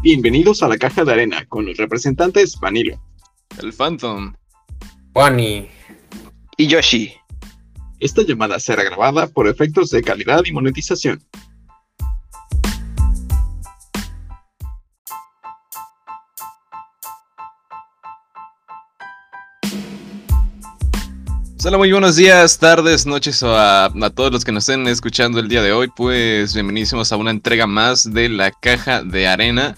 Bienvenidos a la caja de arena con los representantes Vanilo, el Phantom, Wani y Yoshi. Esta llamada será grabada por efectos de calidad y monetización. Hola, muy buenos días, tardes, noches a, a, todos los que nos estén escuchando el día de hoy. Pues bienvenidos a una entrega más de la caja de arena.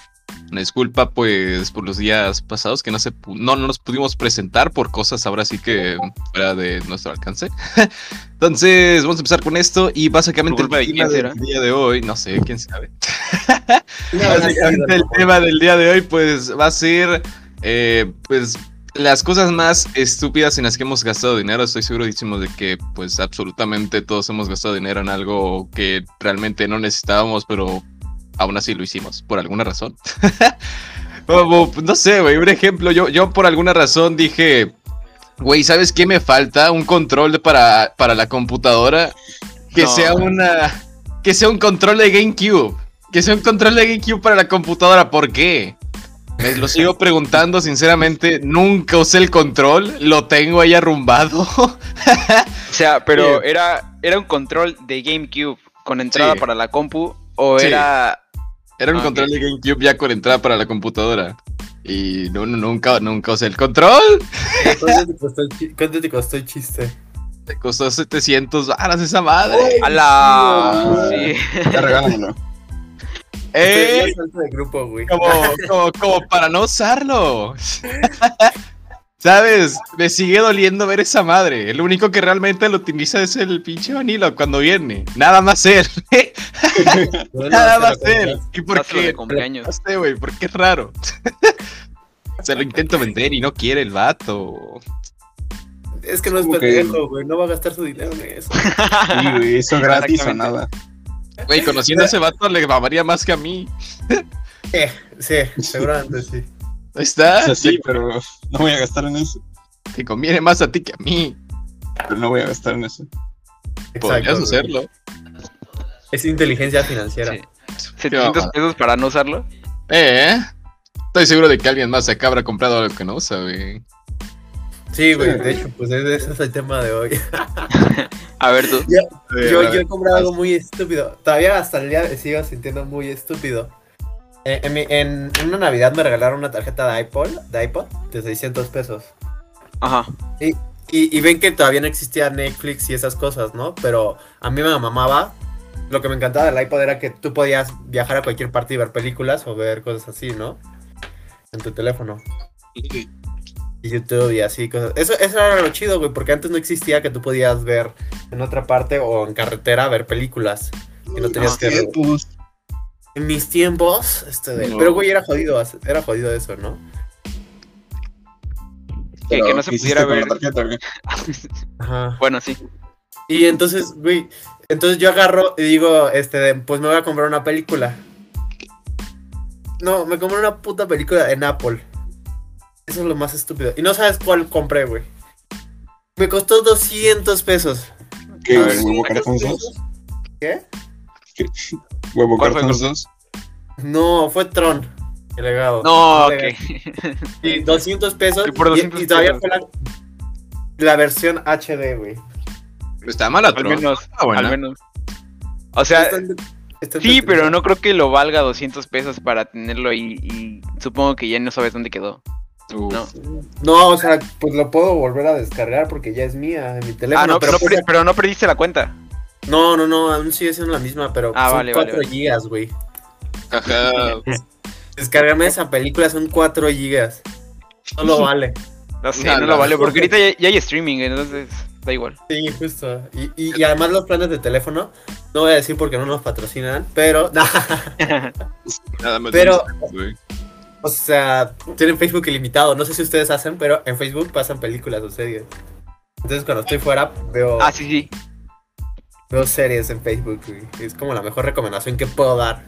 Una disculpa, pues, por los días pasados que no, se, no, no nos pudimos presentar por cosas ahora sí que fuera de nuestro alcance. Entonces, vamos a empezar con esto y básicamente el tema del día de hoy, no sé, quién sabe. básicamente el tema del día de hoy, pues, va a ser, eh, pues, las cosas más estúpidas en las que hemos gastado dinero, estoy segurísimo de que pues absolutamente todos hemos gastado dinero en algo que realmente no necesitábamos, pero aún así lo hicimos, por alguna razón. no sé, güey, un ejemplo, yo, yo por alguna razón dije, güey, ¿sabes qué me falta? Un control para, para la computadora que no. sea una... Que sea un control de GameCube. Que sea un control de GameCube para la computadora. ¿Por qué? Me lo sigo preguntando, sinceramente, nunca usé el control, lo tengo ahí arrumbado. o sea, pero era, era un control de GameCube con entrada sí. para la compu o sí. era... Era un ah, control de GameCube ya con entrada para la computadora. Y no, no, nunca, nunca usé el control. ¿Cuánto te costó el, cuánto te costó el chiste? Te costó 700 varas esa madre. ¡Oh, ¡A la! Sí. Regálamelo. Eh. Como, como, como, para no usarlo. ¿Sabes? Me sigue doliendo ver esa madre. El único que realmente lo utiliza es el pinche Vanilla cuando viene. Nada más él. Nada más él. ¿Y por qué? No sé, güey, porque es raro. Se lo intento vender y no quiere el vato. Es que no es pendejo, güey. No va a gastar su dinero en eso. Sí, güey, eso gratis o nada. Güey, conociendo a ese vato le mamaría más que a mí. Eh, sí, seguramente sí. Ahí está. O sea, sí, pero no voy a gastar en eso. Te conviene más a ti que a mí. Pero no voy a gastar en eso. Podrías Exacto, hacerlo. Es inteligencia financiera. Sí. 700 pesos para no usarlo. Eh, estoy seguro de que alguien más acá habrá comprado algo que no usa, güey. Sí, güey, de hecho, pues ese es el tema de hoy. A ver tú. Yo, yo, yo he comprado algo muy estúpido. Todavía hasta el día sigo sintiendo muy estúpido. Eh, en, mi- en- en una Navidad me regalaron una tarjeta de iPod, de iPod de 600 pesos. Ajá. Y, y ven que todavía no existía Netflix y esas cosas, ¿no? Pero a mí me mamaba. Lo que me encantaba del iPod era que tú podías viajar a cualquier parte y ver películas o ver cosas así, ¿no? En tu teléfono. Y YouTube y así cosas. Eso, eso era lo chido, güey, porque antes no existía que tú podías ver en otra parte o en carretera ver películas. Y no tenías que. Pues, En mis tiempos, este de- No. Pero güey, era jodido, era jodido eso, ¿no? Que, que no se ¿qué hiciste pudiera ver. tarjeta, güey? Ajá. bueno, sí. Y entonces, güey, entonces yo agarro y digo, este, de, pues me voy a comprar una película. No, me compré una puta película en Apple. Eso es lo más estúpido. Y no sabes cuál compré, güey. Me costó 200 pesos. ¿Qué, A güey? ver, ¿Huevo ¿sacas cartón pesos? 2? ¿Qué? ¿Huevo ¿Cuál fue, Jorge? 2? No, fue Tron. El legado. No, ok. Sí, 200 pesos. Sí, por 200 y, y todavía pesos. fue la, la versión HD, güey. Está mala, Al Tron. menos. Ah, buena. Al menos. O sea, Está- está sí, pero no creo que lo valga 200 pesos para tenerlo y, y supongo que ya no sabes dónde quedó. Uf. No. No, o sea, pues lo puedo volver a descargar porque ya es mía en mi teléfono. ah, no, pero, pero, pues, pero no perdiste la cuenta. No, no, no, aún sigue siendo la misma, pero Ah, son vale, vale, 4 vale. gigas, güey. Ajá. Descargarme esa película son 4 gigas. No lo vale. No sé, No, no, no. lo vale, porque ahorita ya, ya hay streaming, entonces da igual. Sí, justo. Y, y, y además los planes de teléfono, no voy a decir porque no nos patrocinan, pero, Nada más. Pero- güey. o sea, tienen Facebook ilimitado. No sé si ustedes hacen, pero en Facebook pasan películas o series. Entonces cuando estoy fuera, veo, ah, sí, sí. Veo series en Facebook. güey. Es como la mejor recomendación que puedo dar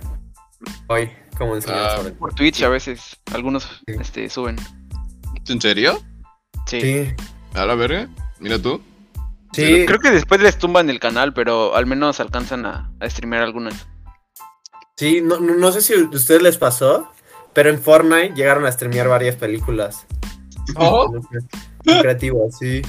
hoy, como enseñanza. Sobre- Por Twitch a veces algunos Sí. este, suben. ¿En serio? Sí. Sí, A la verga. Mira tú. sí. Creo que después les tumban el canal, pero al menos alcanzan a, a streamear algunas. Sí, no, no, no sé si a ustedes les pasó, pero en Fortnite llegaron a streamear varias películas. ¿Oh? Creativo, sí.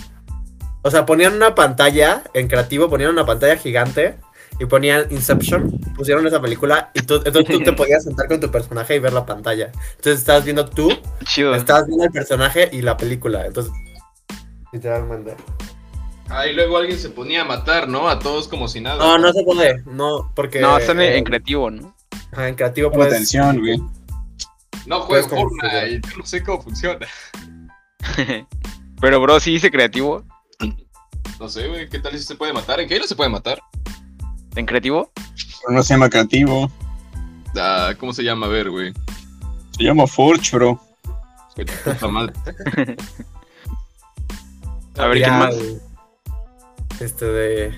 O sea, ponían una pantalla, en creativo ponían una pantalla gigante y ponían Inception, pusieron esa película y tú, entonces tú te podías sentar con tu personaje y ver la pantalla. Entonces estabas viendo tú, Chido. estabas viendo el personaje y la película. Entonces, literalmente. Ah, y luego alguien se ponía a matar, ¿no? A todos como si nada. No, no se puede, no, porque... No, están en, eh, en creativo, ¿no? ajá, en creativo Pon puedes... atención, güey. No juego Fortnite, yo no sé cómo funciona. Pero, bro, sí dice creativo. No sé, güey, ¿qué tal si se puede matar? ¿En qué no se puede matar? ¿En creativo? Pero no se llama creativo. Ah, ¿cómo se llama? A ver, güey. Se llama Forge, bro. Puta madre. A ver, ¿quién más? Este de...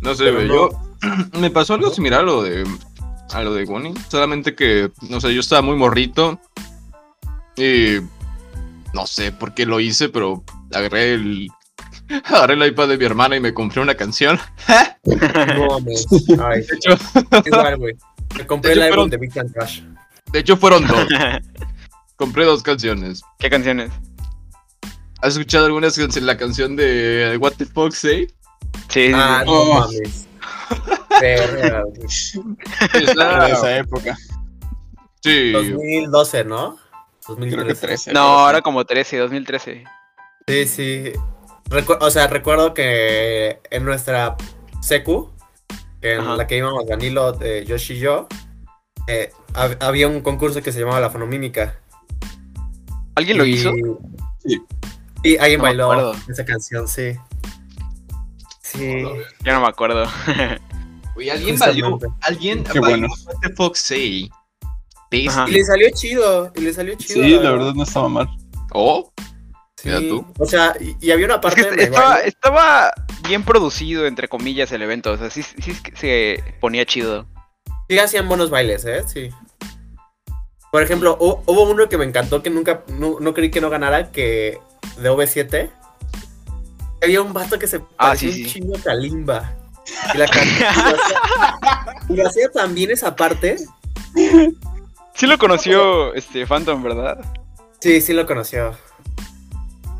No sé, güey, no. yo... Me pasó algo similar a lo de... A lo de Bonnie. Solamente que, no sé, yo estaba muy morrito. Y... No sé por qué lo hice, pero agarré el... Agarré el iPad de mi hermana y me compré una canción. No, mames. Ay, De hecho, igual, güey. Me compré el álbum fueron- de Big Time Rush. de hecho fueron dos. Compré dos canciones. ¿Qué canciones? ¿Has escuchado alguna canción, la canción de What the Fuck Say? Sí, sí, Ah, no Oh. mames. Güey. Era de esa época. Sí. 2012, ¿no? Creo que 2013. 13. No, pero ahora como 13, 2013. Sí, sí. Recu- o sea, recuerdo que en nuestra secu, en Ajá. la que íbamos Danilo, eh, Yoshi y yo, eh, hab- había un concurso que se llamaba La Fonomímica. ¿Alguien lo Y- hizo? Sí. Sí, alguien No bailó esa canción, sí. Sí. Ya no me acuerdo. Oye, alguien valió. Alguien Qué bailó bueno. What the Fuck Say. Y le salió chido, y le salió chido. Sí, la verdad no estaba mal. Oh, Sí. Mira tú. O sea, y, y había una Es parte que de estaba, bien producido, entre comillas, el evento. O sea, sí, sí es que se ponía chido. Sí hacían buenos bailes, ¿eh? Sí. Por ejemplo, hu- hubo uno que me encantó que nunca, no, no creí que no ganara, que de V7. Había un vato que se Ah, parecía sí, un sí. chingo a Kalimba. Y, la y lo hacía, bien esa parte. Sí lo conoció este Phantom, ¿verdad? Sí, sí lo conoció.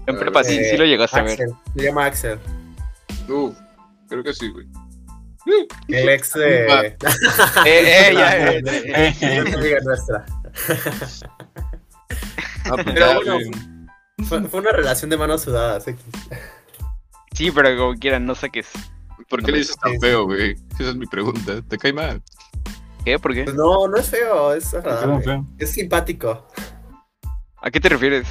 En prepa sí, Eh, sí lo llegaste a ver. Se llama Axel. uh, creo que sí, güey. El ex de... Eh, eh, ya, eh, eh, eh. Eh, nuestra. Ah, pues Pero bueno. Fue, fue una relación de manos sudadas. X. Sí, pero como quieran, no saques. ¿Por qué le dices tan feo, güey? Esa es mi pregunta. ¿Te cae mal? ¿Qué? ¿Por qué? Pues no, no es feo, es agradable. feo. Es simpático. ¿A qué te refieres?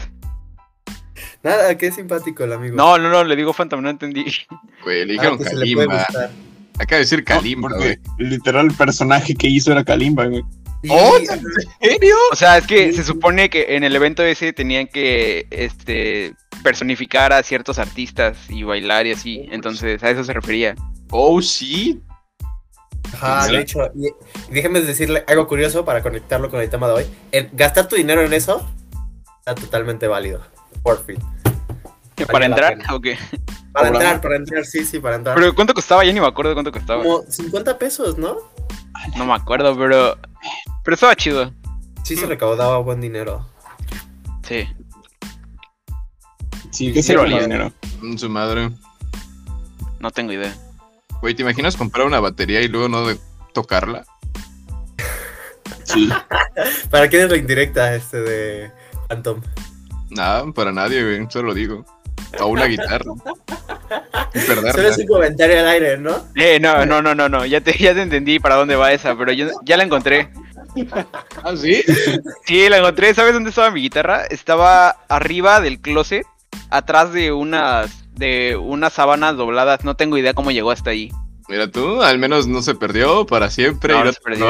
Nada, que es simpático el amigo. No, no, no, le digo Phantom, no entendí. Güey, le Ah, dijeron se le Kalimba. Acaba de decir Kalimba, No, güey. literal el personaje que hizo era Kalimba, güey. Sí, ¡Oh! ¿En serio? O sea, es que se supone que en el evento ese tenían que este personificar a ciertos artistas y bailar y así. Entonces, a eso se refería. Oh, sí. Ajá, Sí. de hecho, y déjenme decirle algo curioso para conectarlo con el tema de hoy. El gastar tu dinero en eso está totalmente válido. Por fin. ¿Para la entrar? ¿O qué? Para entrar, para entrar, sí, sí, para entrar. Pero ¿cuánto costaba? Ya ni me acuerdo cuánto costaba. Como 50 pesos, ¿no? No me acuerdo, pero. Pero estaba chido. Sí se recaudaba buen dinero. Sí. Sí, que Sí, se valía. dinero. Mm, Su madre. No tengo idea. Güey, ¿te imaginas comprar una batería y luego no de tocarla? Sí. ¿Para quién es la indirecta este de Phantom? Nada, para nadie, güey. Solo lo digo. O una guitarra. Y Solo perderla. es un comentario al aire, ¿no? Eh, no, no, no, no, no. Ya te, ya te entendí para dónde va esa, pero yo ya la encontré. ¿Ah, sí? Sí, la encontré. ¿Sabes dónde estaba mi guitarra? Estaba arriba del closet, atrás de unas de unas sábanas dobladas. No tengo idea cómo llegó hasta ahí. Mira tú, al menos no se perdió para siempre. No, no no se perdió.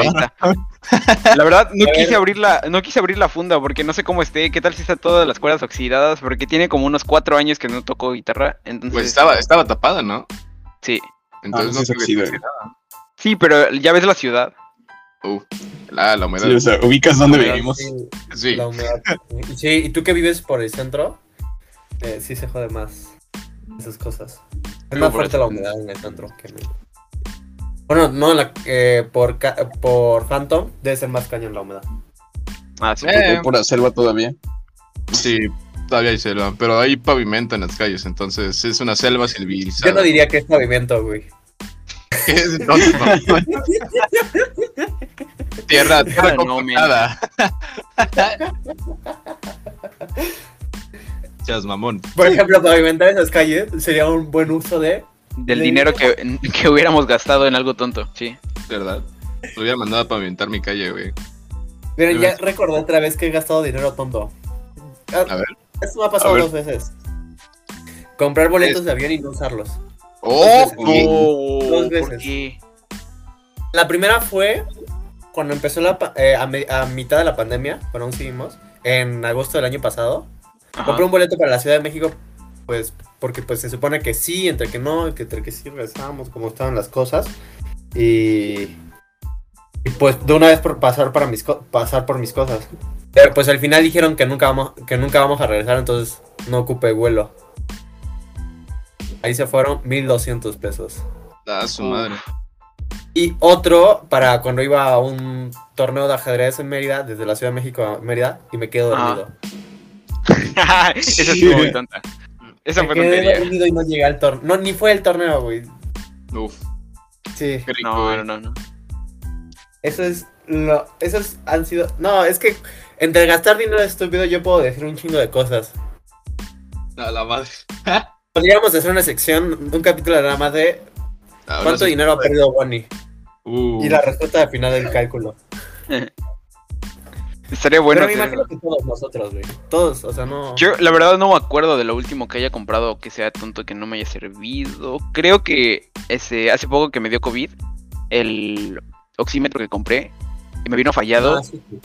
La verdad, no quise abrir la, no quise abrir la funda porque no sé cómo esté, qué tal si está todas las cuerdas oxidadas, porque tiene como unos cuatro años que no tocó guitarra, entonces Pues estaba, estaba tapada, ¿no? sí, Entonces Ah, no sí se oxida. sí, pero ya ves la ciudad. Uh, la, la humedad. Sí, o sea, ubicas dónde Humedad, vivimos. sí, Sí. La humedad. Y Sí, y tú que vives por el centro, eh, sí se jode más esas cosas. Es más fuerte la humedad en el centro que en el- Bueno, no, la- eh, por, ca- por Phantom debe ser más cañón la humedad. Ah, sí. Eh. Hay pura selva todavía. Sí, todavía hay selva, pero hay pavimento en las calles, entonces es una selva civilizada. Yo no diría que es pavimento, güey. Entonces, no. Tierra, tierra Ah, no, compactada. Chas mamón. Por ejemplo, pavimentar esas calles sería un buen uso de. Del dinero que, que hubiéramos gastado en algo tonto, sí. ¿Verdad? Lo hubiera mandado a pavimentar mi calle, güey. Miren, ya recordé otra vez que he gastado dinero tonto. Ah, A ver. Esto me ha pasado dos veces. Comprar boletos de avión y no usarlos. ¡Oh! Dos veces. Oh. La primera fue cuando empezó la eh, a, me- a mitad de la pandemia, bueno, aún seguimos, en agosto del año pasado. Ajá. Compré un boleto para la Ciudad de México, pues, porque pues se supone que sí, entre que no, que entre que sí regresamos, como estaban las cosas. Y, y, pues de una vez por pasar para mis pasar por mis cosas. Pero pues al final dijeron que nunca vamos, que nunca vamos a regresar, entonces no ocupé vuelo. Ahí se fueron 1200 pesos. A su madre. Y otro para cuando iba a un torneo de ajedrez en Mérida, desde la Ciudad de México a Mérida, y me quedo Ah. dormido. Esa estuvo muy tonta. Esa me fue quedé tontería. y no llegué al torneo. No, ni fue el torneo, güey. Uf, Sí. qué rico, No, no, no, no. Eso es lo. Esos han sido. No, es que entre gastar dinero estúpido yo puedo decir un chingo de cosas. A la madre. Podríamos hacer una sección, un capítulo nada más de cuánto dinero ha perdido Bonnie. Uh, Y la respuesta al final del cálculo. Estaría bueno. Pero me imagino que todos nosotros, güey. Todos, o sea, no. Yo, la verdad, no me acuerdo de lo último que haya comprado que sea tonto que no me haya servido. Creo que ese, hace poco que me dio COVID, el oxímetro que compré y me vino fallado. Ah, sí, sí.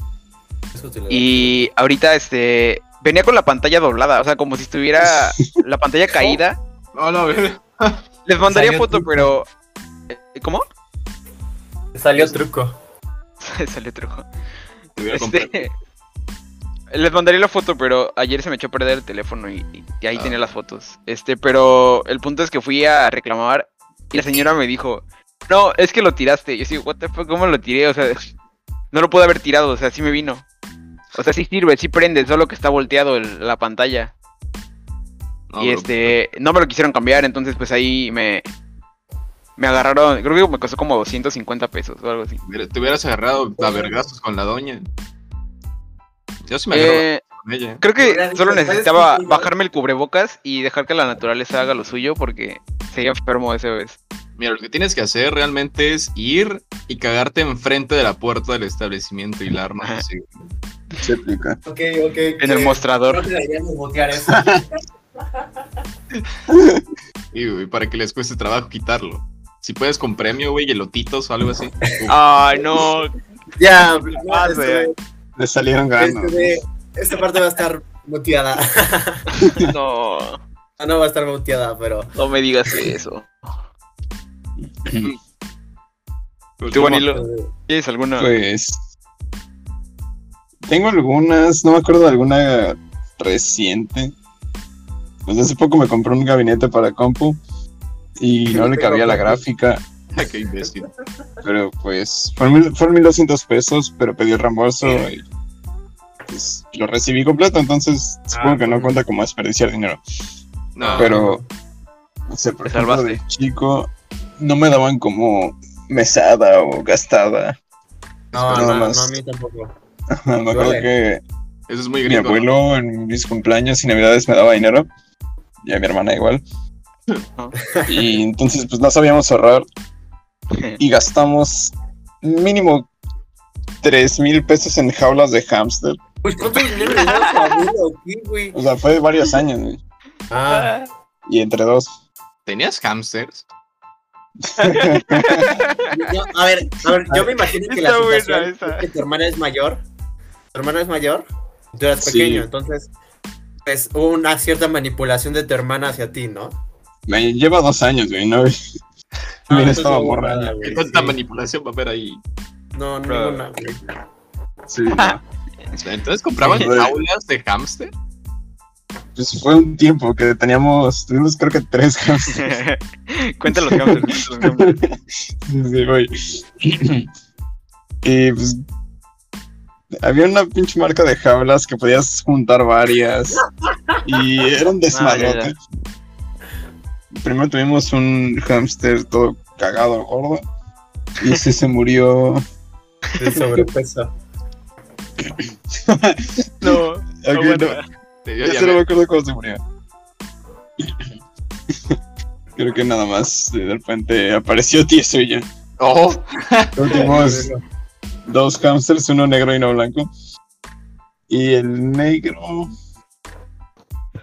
Es útil, Y ahorita, este, venía con la pantalla doblada, o sea, como si estuviera la pantalla caída. No, no, güey. Les mandaría Salió foto, truco. pero. eh, ¿Cómo? Salió truco. Salió truco. Este, les mandaría la foto, pero ayer se me echó a perder el teléfono y, y ahí Ah. tenía las fotos. Este, pero el punto es que fui a reclamar y la señora me dijo, no, es que lo tiraste. Yo sí, what the fuck, ¿cómo lo tiré? O sea, no lo pude haber tirado, o sea, sí me vino. O sea, sí sirve, sí prende, solo que está volteado el- la pantalla. No, y este, no me lo quisieron cambiar, entonces pues ahí me... Me agarraron, creo que me costó como 250 pesos o algo así. Mira, Te hubieras agarrado a vergazos con la doña. Yo sí me agarro Eh, con ella. Creo que solo dicho, ¿sabes necesitaba bajarme el cubrebocas y dejar que la naturaleza haga lo suyo porque sería enfermo esa vez. Mira, lo que tienes que hacer realmente es ir y cagarte enfrente de la puerta del establecimiento y la armas Ajá. así. Se aplica. Ok, ok. En el mostrador. Creo que deberíamos botear eso. Y, güey, para que les cueste trabajo quitarlo. Si puedes con premio, güey, elotitos o algo así. Ay, no. ya, pase. este, Le salieron ganas. este esta parte va a estar muteada. No. Ah, no va a estar muteada, pero. No me digas eso. Pero ¿Tú. Vanilo? ¿Tienes alguna? Pues. Tengo algunas, no me acuerdo de alguna reciente. Pues hace poco me compré un gabinete para compu y no le cabía la gráfica, Qué imbécil. pero pues fueron, mil- fueron 1200 pesos, pero pedí el reembolso y pues lo recibí completo, entonces supongo Ah, que no cuenta como desperdiciar dinero. No, Pero, no sé, por Te ejemplo, salvaste. de chico no me daban como mesada o gastada. No, no, no, a mí tampoco. me acuerdo Vale. que eso es muy mi gringo. ¿no? abuelo en mis cumpleaños y navidades me daba dinero. Y a mi hermana igual. Y entonces pues no sabíamos ahorrar y gastamos mínimo tres mil pesos en jaulas de hámster. Pues, ¿cuánto dinero le daba a tu abuelo aquí, güey? O sea, fue varios años, güey. Ah, Y entre dos. ¿Tenías hamsters? yo- a ver, a ver, yo me imagino que la buena situación es que tu hermana es mayor. Tu hermana es mayor. y Tú eras Sí. pequeño, entonces. Pues hubo una cierta manipulación de tu hermana hacia ti, ¿no? Me lleva dos años, güey, ¿no? Ah, Mira, estaba no ¿Qué güey, tanta sí. manipulación va a haber ahí? No, Bro. ninguna, güey. Sí, no. Entonces compraban Sí. jaulas de hámster. Pues fue un tiempo que teníamos, tuvimos creo que tres hámsters. Cuenta los cambios. Sí, güey. Y pues había una pinche marca de jaulas que podías juntar varias. Y era un desmadrote. Primero tuvimos un hámster todo cagado, gordo. Y ese se murió. De sobrepeso. No, Ok, aguanta. no. Te dio Ya se no me acuerdo cómo se murió. Creo que nada más de repente apareció tieso y ya. Oh, Tuvimos dos hamsters, uno negro y uno blanco. Y el negro.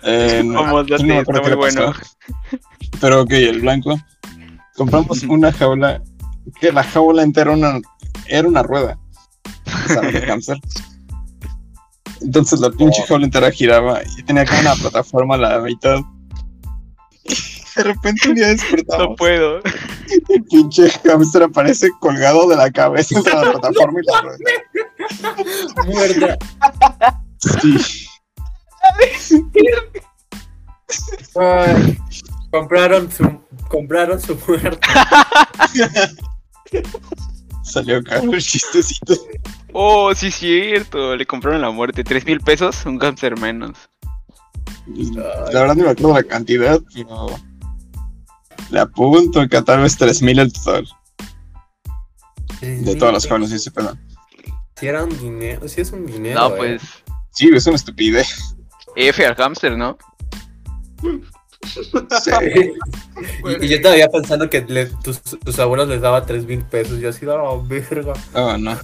Eh, no, no me acuerdo muy bueno. Pero ok, el blanco. Compramos una jaula. Que la jaula entera una, era una rueda. De hámster. Entonces la pinche jaula entera giraba y tenía acá una plataforma a la mitad. De repente un día No despertamos. puedo. El pinche hamster aparece colgado de la cabeza entre la plataforma y la rueda. Muerta. Sí. Ay, compraron su compraron su muerte. Salió caro el chistecito. Oh, sí, cierto. Le compraron la muerte. ¿Tres mil pesos? Un cáncer menos. La verdad no me acuerdo la cantidad, pero le apunto que a tal vez 3000 el total. De todas las y ese pedo. Si era un dinero, si es un dinero. No, eh. pues. Sí, es una estupidez. F al hámster, ¿no? Sí. y, y yo todavía pensando que le- tus, tus abuelos les daba tres mil pesos. Yo así, oh, verga. Oh, no.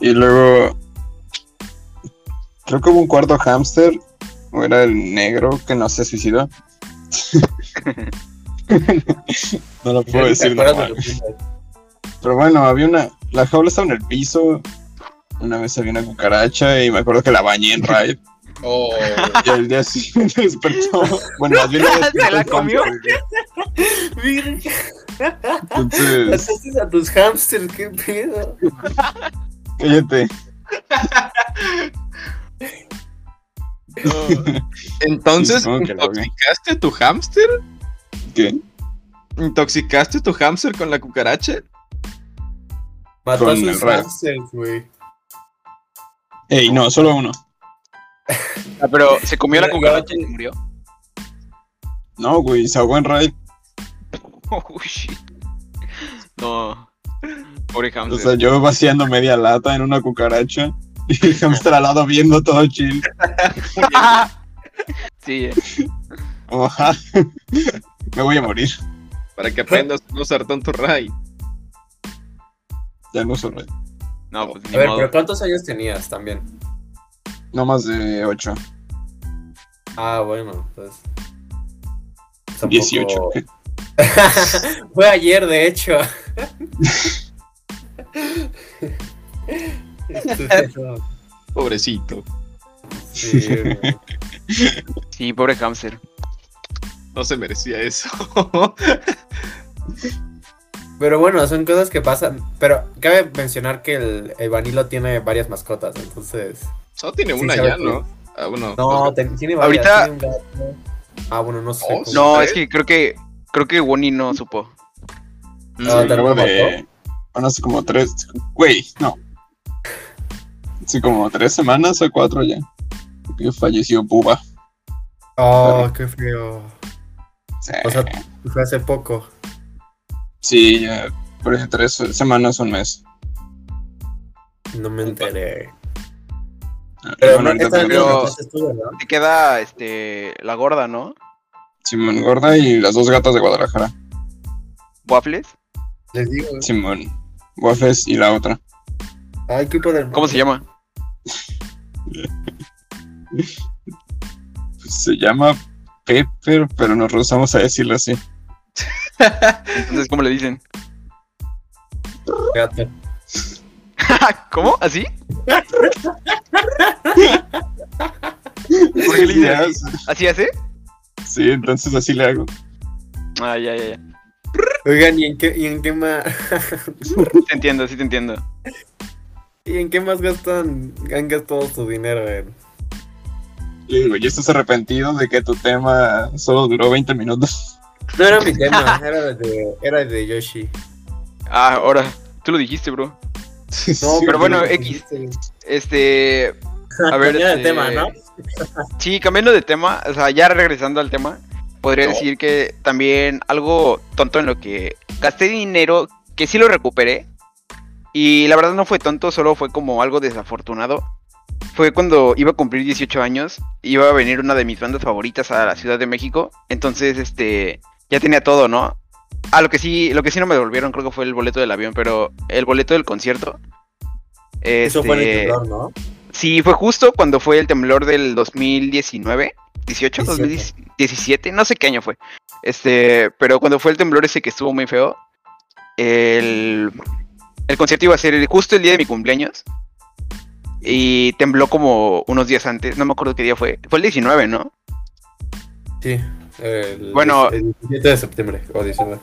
Y luego. Creo que hubo un cuarto hámster. O era el negro que no se suicidó. no lo puedo ¿Te decir normal. de? Pero bueno, había una. La jaula estaba en el piso. Una vez había una cucaracha y me acuerdo que la bañé en Raid. Oh, Y al día siguiente despertó. Bueno, más bien ¿Se la el comió? Entonces, mataste a tus hamsters, qué pedo. cállate. entonces, lo vi. ¿intoxicaste a tu hámster? ¿Qué? ¿Intoxicaste a tu hámster con la cucaracha? Mató a sus el hamsters, güey. Ey, no, solo uno. Ah, pero se comió la cucaracha y se murió. No, güey, se ahogó en Raid. Oh, shit. No. Pobre O hamster. sea, yo vaciando media lata en una cucaracha. Y el hamster al lado viendo todo chill. sí, eh. Ojalá. Me voy a morir. Para que aprendas a no usar tanto Ray. Ya no uso Raid. No, pues ni A ver, modo. pero ¿cuántos años tenías también? No más de 8. Ah, bueno, pues. tampoco- 18. Fue ayer, de hecho. Pobrecito. Sí. Sí, pobre hamster. No se merecía eso. Pero bueno, son cosas que pasan. Pero cabe mencionar que el, el Vanilo tiene varias mascotas, entonces. Solo tiene Sí, una ya, ¿no? Ah, bueno. No, tiene varias. Ahorita- tiene un gato. Ah, bueno, no sé. Cómo- No, ¿Eh? es que creo que creo que Wonnie no supo. Mm, Ah, ¿te lo de. Bueno, hace como tres. Güey, no. Hace como tres semanas o cuatro ya. Que falleció Puba. Oh, qué feo. Sí, O sea, fue hace poco. sí, ya. Por eso tres semanas, un mes. No me enteré. Pero Pero bueno, no, pero- no. Te queda este la gorda, ¿no? Simón Gorda y las dos gatas de Guadalajara. Waffles. Les digo. Simón Waffles y la otra. Ay, qué poder. ¿Cómo se llama? Pues se llama Pepper, pero nos rehusamos a decirlo así. Entonces, ¿cómo le dicen? Gato. ¿Cómo? ¿Así? ¿Por qué le Sí, dicen así? ¿Así hace? Sí, entonces así le hago. Ah, ya, ya, ya. Oigan, ¿y en qué, y en qué más Te entiendo, sí te entiendo. ¿Y en qué más gastan han gastado su dinero digo, ¿y estás arrepentido de que tu tema solo duró 20 minutos? No era mi tema, era el de, era el de Yoshi. Ah, ahora. Tú lo dijiste, bro. No, pero bueno, no, X. Este. A ver, Cambiando de este, tema, ¿no? Sí, cambiando de tema, o sea, ya regresando al tema, podría No. decir que también algo tonto en lo que gasté dinero, que sí lo recuperé, y la verdad no fue tonto, solo fue como algo desafortunado. Fue cuando iba a cumplir 18 años, iba a venir una de mis bandas favoritas a la Ciudad de México, entonces este ya tenía todo, ¿no? Ah, lo que sí, lo que sí no me devolvieron creo que fue el boleto del avión, pero el boleto del concierto. Eso fue en el este, temblor, ¿no? Sí, fue justo cuando fue el temblor del 2019, 18, 17. 2017, no sé qué año fue. Este, pero cuando fue el temblor ese que estuvo muy feo, el, el concierto iba a ser justo el día de mi cumpleaños. Y tembló como unos días antes, no me acuerdo qué día fue. Fue el 19, ¿no? Sí. El, Bueno. El 17 de septiembre, o 19.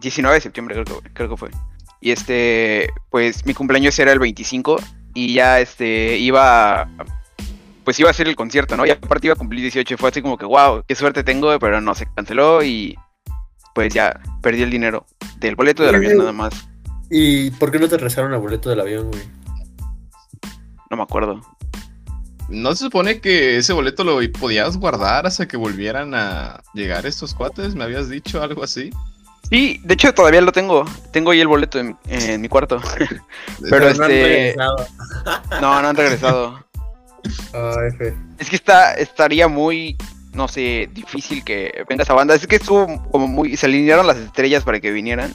19 de septiembre creo que, creo que fue. Y este, pues mi cumpleaños era el 25 y ya este iba pues iba a ser el concierto, ¿no? Y aparte iba a cumplir 18 y fue así como que wow, qué suerte tengo, pero no se canceló y pues ya perdí el dinero del boleto del avión nada más. ¿Y por qué no te rezaron el boleto del avión, güey? No me acuerdo. ¿No se supone que ese boleto lo podías guardar hasta que volvieran a llegar estos cuates? ¿Me habías dicho algo así? Sí, de hecho todavía lo tengo. Tengo ahí el boleto en, en mi cuarto. Pero no han este regresado. no, no han regresado. Ah, F. Es que está, estaría muy, no sé, difícil que venga esa banda. Es que estuvo como muy, se alinearon las estrellas para que vinieran.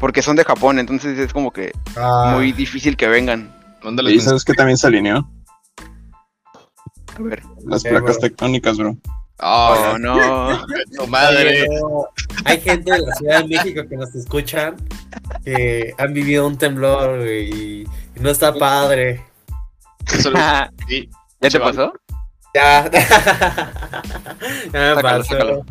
Porque son de Japón, entonces es como que Ah, muy difícil que vengan. Y mensaje. sabes que también se alineó. A ver. Las placas bro. tectónicas, bro. Oh, Oh, no. tu madre. Hay gente de la Ciudad de México que nos escuchan que han vivido un temblor güey, y, y no está padre. Eso lo- ¿Ya te pasó? Ya. ya me Sácalo, pasó. sácalo.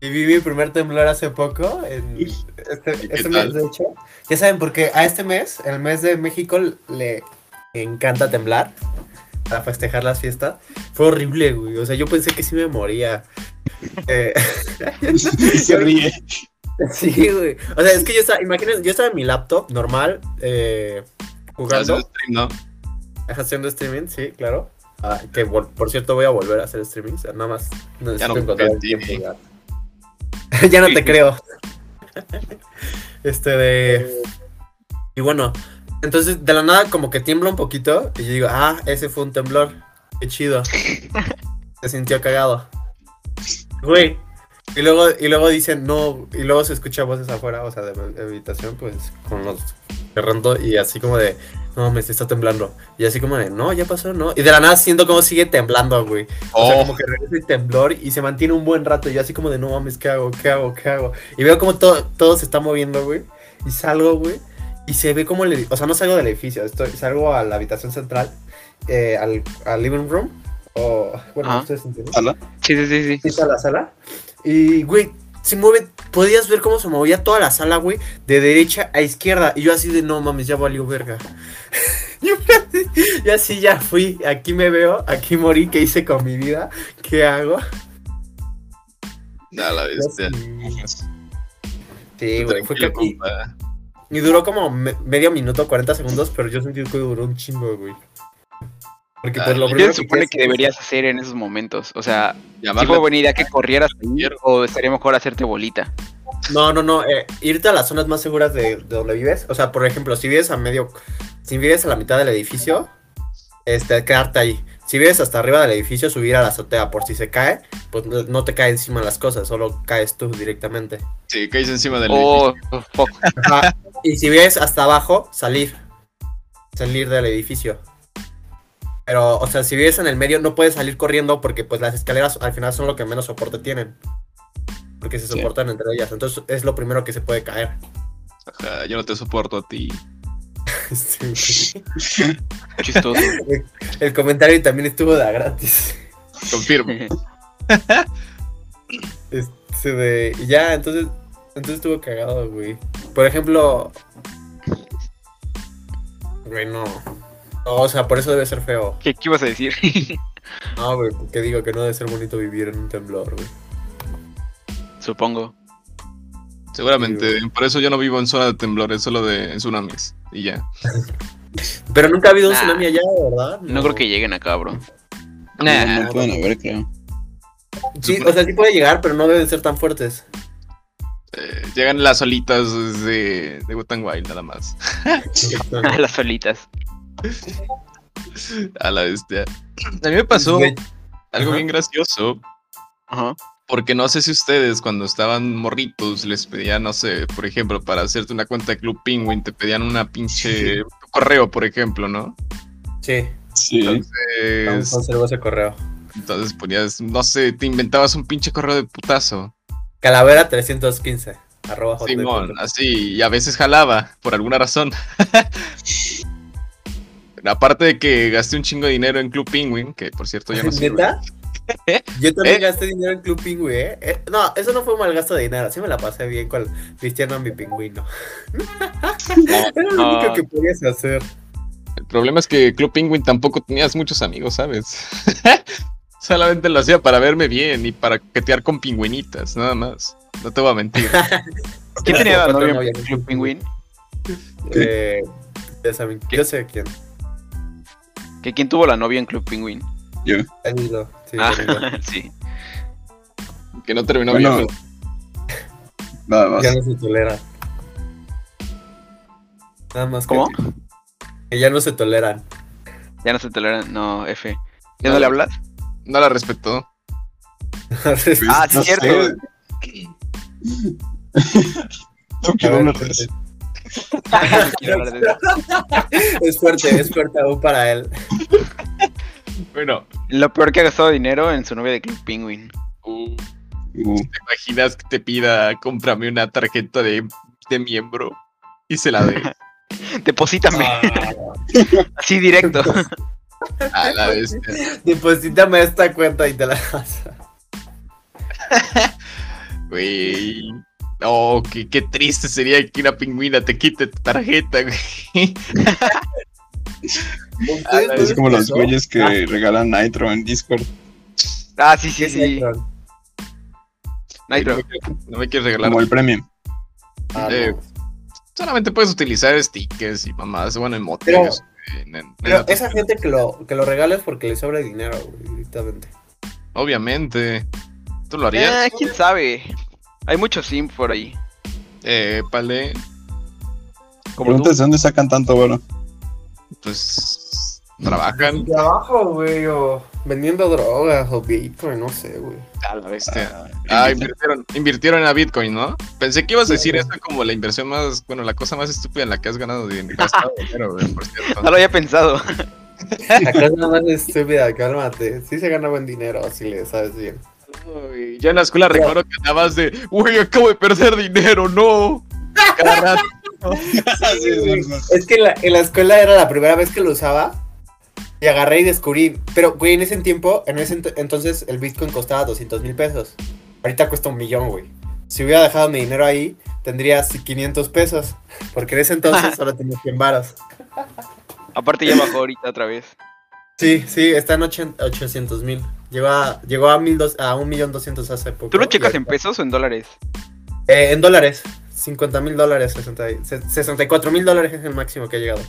Viví mi primer temblor hace poco. En este, ¿Y este mes, de hecho. Ya saben, porque a este mes, el mes de México, le encanta temblar para festejar las fiestas. Fue horrible, güey. O sea, yo pensé que sí me moría. Eh, se ríe. sí, güey. O sea, es que yo estaba, imagínense, yo estaba en mi laptop normal, eh, jugando. Haciendo stream, ¿no? Haciendo streaming, sí, claro. Ah, que por cierto voy a volver a hacer streaming. o sea, nada más necesito Ya no el tiempo ya. ya no te creo. este de. Y bueno, entonces de la nada como que tiembla un poquito. Y yo digo, ah, ese fue un temblor. Qué chido. Se sintió cagado. Güey. Y luego, y luego dicen, no, y luego se escucha voces afuera, o sea, de mi habitación, pues, con los cerrando, y así como de, no, me está temblando. Y así como de, no, ya pasó, no. Y de la nada siento como sigue temblando, güey. O sea, Oh. como que regresa el temblor y se mantiene un buen rato. Y yo así como de, no mames, ¿qué hago? ¿Qué hago? ¿Qué hago? Y veo como todo, todo se está moviendo, güey. Y salgo, güey. Y se ve como el O sea, no salgo del edificio. Estoy, salgo a la habitación central, eh, al, al living room. O, bueno, Ajá. ustedes entienden. ¿Sala? Sí, sí, sí, sí. Sí, a la sala. Y, güey, se mueve. Podías ver cómo se movía toda la sala, güey, de derecha a izquierda. Y yo así de, no mames, ya valió verga. Yo así- y así ya fui. Aquí me veo, aquí morí. ¿Qué hice con mi vida? ¿Qué hago? A la bestia. Sí, güey. Fue que, compa. Y duró como me- medio minuto, 40 segundos, pero yo sentí que duró un chingo, güey. Porque pues Ah, lo ¿qué primero ¿Qué se supone que deberías hacer en esos momentos? O sea, ¿sí Llamarle fue buena idea que corrieras ahí o estaría mejor hacerte bolita? No, no, no. eh, irte a las zonas más seguras de, de donde vives. O sea, por ejemplo, si vives a medio. Si vives a la mitad del edificio, este, quedarte ahí. Si vives hasta arriba del edificio, subir a la azotea. Por si se cae, pues no, no te cae encima las cosas, solo caes tú directamente. Sí, caes encima del Oh. Ajá. y si vives hasta abajo, salir. Salir del edificio. Pero, o sea, si vives en el medio, no puedes salir corriendo porque, pues, las escaleras al final son lo que menos soporte tienen. Porque se Sí. soportan entre ellas. Entonces, es lo primero que se puede caer. Ajá, yo no te soporto a ti. Sí. Chistoso. El comentario también estuvo de a gratis. Confirmo. Este de. ya, entonces. Entonces estuvo cagado, güey. Por ejemplo. Güey, no. No, o sea, por eso debe ser feo. ¿Qué, qué ibas a decir? No, güey, porque digo que no debe ser bonito vivir en un temblor, güey. Supongo. Seguramente. Por eso yo no vivo en zona de temblores, solo de tsunamis. Y ya. Pero nunca ha habido un tsunami allá, ¿verdad? No creo que lleguen acá, bro. Nah, No, no pueden haber, creo. Sí, o sea, sí puede llegar, pero no deben ser tan fuertes. eh, llegan las olitas de, de Wet n Wild nada más. Las solitas. A la bestia. A mí me pasó algo bien gracioso. Ajá. Porque no sé si ustedes cuando estaban morritos les pedían, no sé, por ejemplo, para hacerte una cuenta de Club Penguin, te pedían una pinche correo, por ejemplo, ¿no? Sí, Sí. Entonces, conservo ese correo. entonces ponías, no sé, te inventabas un pinche correo de putazo. Calavera 315. Arroba Simón, así, y a veces jalaba, por alguna razón. Aparte de que gasté un chingo de dinero en Club Penguin, que por cierto ya no sirve. ¿Neta? Yo también ¿Eh? gasté dinero en Club Pingüi, ¿eh? Eh, No, eso no fue un mal gasto de dinero. Sí me la pasé bien con vistiendo a mi pingüino. Era lo único que podías hacer. El problema es que Club Penguin tampoco tenías muchos amigos, ¿sabes? Solamente lo hacía para verme bien y para coquetear con pingüinitas, nada más. No te voy a mentir. ¿Quién tenía la novia en Club Penguin? Eh, ya saben, yo sé quién. ¿Que ¿Quién tuvo la novia en Club Penguin? Yo. Sí, Ah, sí. Que no terminó Bueno, bien. Nada más. Ya no se tolera. Nada más que- ¿Cómo? Que ya no se toleran. Ya no se toleran. No, F. ¿Ya no le hablas? No la respetó. Pues, Ah, sí, no cierto. No eso. No quiero hablar de eso. es fuerte, es fuerte aún para él. Bueno, Lo peor que ha gastado dinero en su novia de Club Penguin. uh, Uh, ¿te imaginas que te pida cómprame una tarjeta de, de miembro y se la dé Deposítame. Ah, Así directo. a la bestia? deposítame esta cuenta y te la Güey. No, qué, qué triste sería que una pingüina te quite tu tarjeta, güey. Es como los güeyes que regalan Nitro en Discord. Ah, sí, sí, sí. Nitro. No me quieres- No me quieres regalar. Como el premium. Ah, Eh, Solamente puedes utilizar stickers y mamás, bueno, emotes. Pero- en- en- Pero en- esa gente que lo, que lo regala es porque le sobra dinero, güey, directamente. Obviamente. ¿Tú lo harías? Ah, quién sabe. Hay mucho sim por ahí. Eh, Pale, Como tú. Preguntas de dónde sacan tanto bueno. Pues trabajan Trabajo, güey, o vendiendo drogas o Bitcoin, no sé, güey. a la bestia. Ah, Ah, invirtieron, invirtieron en a Bitcoin, ¿no? Pensé que ibas a decir eso como la inversión más, bueno, la cosa más estúpida en la que has ganado gastado dinero, güey, por cierto. No lo había pensado. La cosa más estúpida, cálmate. Sí se gana buen dinero si le sabes bien. Uy, ya en la escuela recuerdo que andabas de, uy, acabo de perder dinero, no. Cada rato. Sí, sí, sí. Es que en la, en la escuela era la primera vez que lo usaba y agarré y descubrí. Pero, güey, en ese tiempo, en ese ent- entonces el Bitcoin costaba 200 mil pesos. Ahorita cuesta un millón, güey. Si hubiera dejado mi dinero ahí, tendría así 500 pesos. Porque en ese entonces solo tenía 100 varos. Aparte ya bajó ahorita otra vez. Sí, sí, está en 800 mil. Llegó a, llegó a, mil dos, a un millón doscientos hace poco. ¿Tú lo Y checas en pesos o en dólares? Eh, en dólares. 50 mil dólares, 60 y- se- 64 mil dólares es el máximo que ha llegado.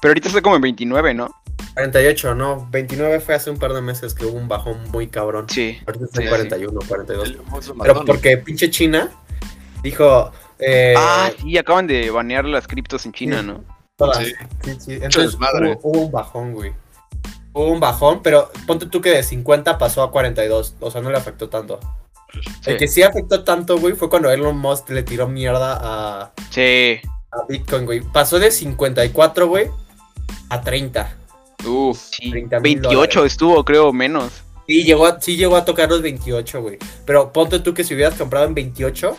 Pero ahorita está como en 29, ¿no? 48, no. 29 fue hace un par de meses que hubo un bajón muy cabrón. Sí. Ahorita está en Sí, 41, 42. El famoso Pero matón. porque pinche China dijo. Eh, Ah, sí, acaban de banear las criptos en China, Sí. ¿no? todas. sí. Sí, sí. Entonces hubo un bajón, güey. Hubo un bajón, pero ponte tú que de 50 pasó a 42. O sea, no le afectó tanto. Sí. El que sí afectó tanto, güey, fue cuando Elon Musk le tiró mierda a, Sí. a Bitcoin, güey. Pasó de 54, güey, a 30. Uf, sí. 30 mil 28 estuvo, creo, menos. Sí llegó, a, sí llegó a tocar los 28, güey. Pero ponte tú que si hubieras comprado en 28,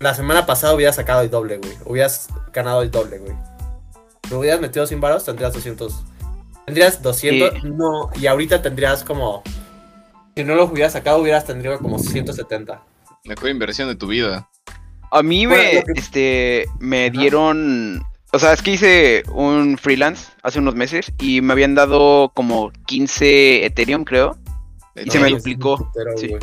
la semana pasada hubieras sacado el doble, güey. Hubieras ganado el doble, güey. Lo hubieras metido sin varos, tendrías 200. Tendrías 200, no, y ahorita tendrías como... Si no lo hubieras sacado, hubieras tendría como 170. mejor inversión de tu vida. A mí me, que- este, me dieron, o sea, es que hice un freelance hace unos meses y me habían dado como 15 Ethereum, creo. Y se me duplicó, putero, sí. güey.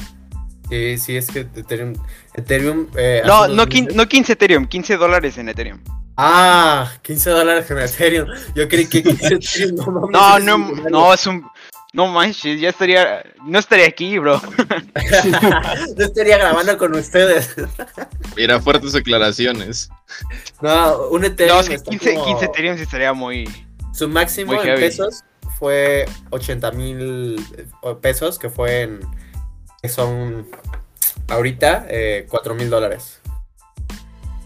Sí, sí, es que Ethereum... Ethereum eh, No, no, quin- no 15 Ethereum, 15 dólares en Ethereum. Ah, 15 dólares en Ethereum. Yo creí que 15 Ethereum, no mames, No, no, no, es un. No manches, ya estaría. No estaría aquí, bro. Yo estaría grabando con ustedes. Mira, fuertes declaraciones. No, un Ethereum No, es que está 15, como- 15 Ethereum sí estaría muy. Su máximo Muy en heavy. pesos fue 80 mil pesos, que fue en. que son. ahorita, eh, 4 mil dólares.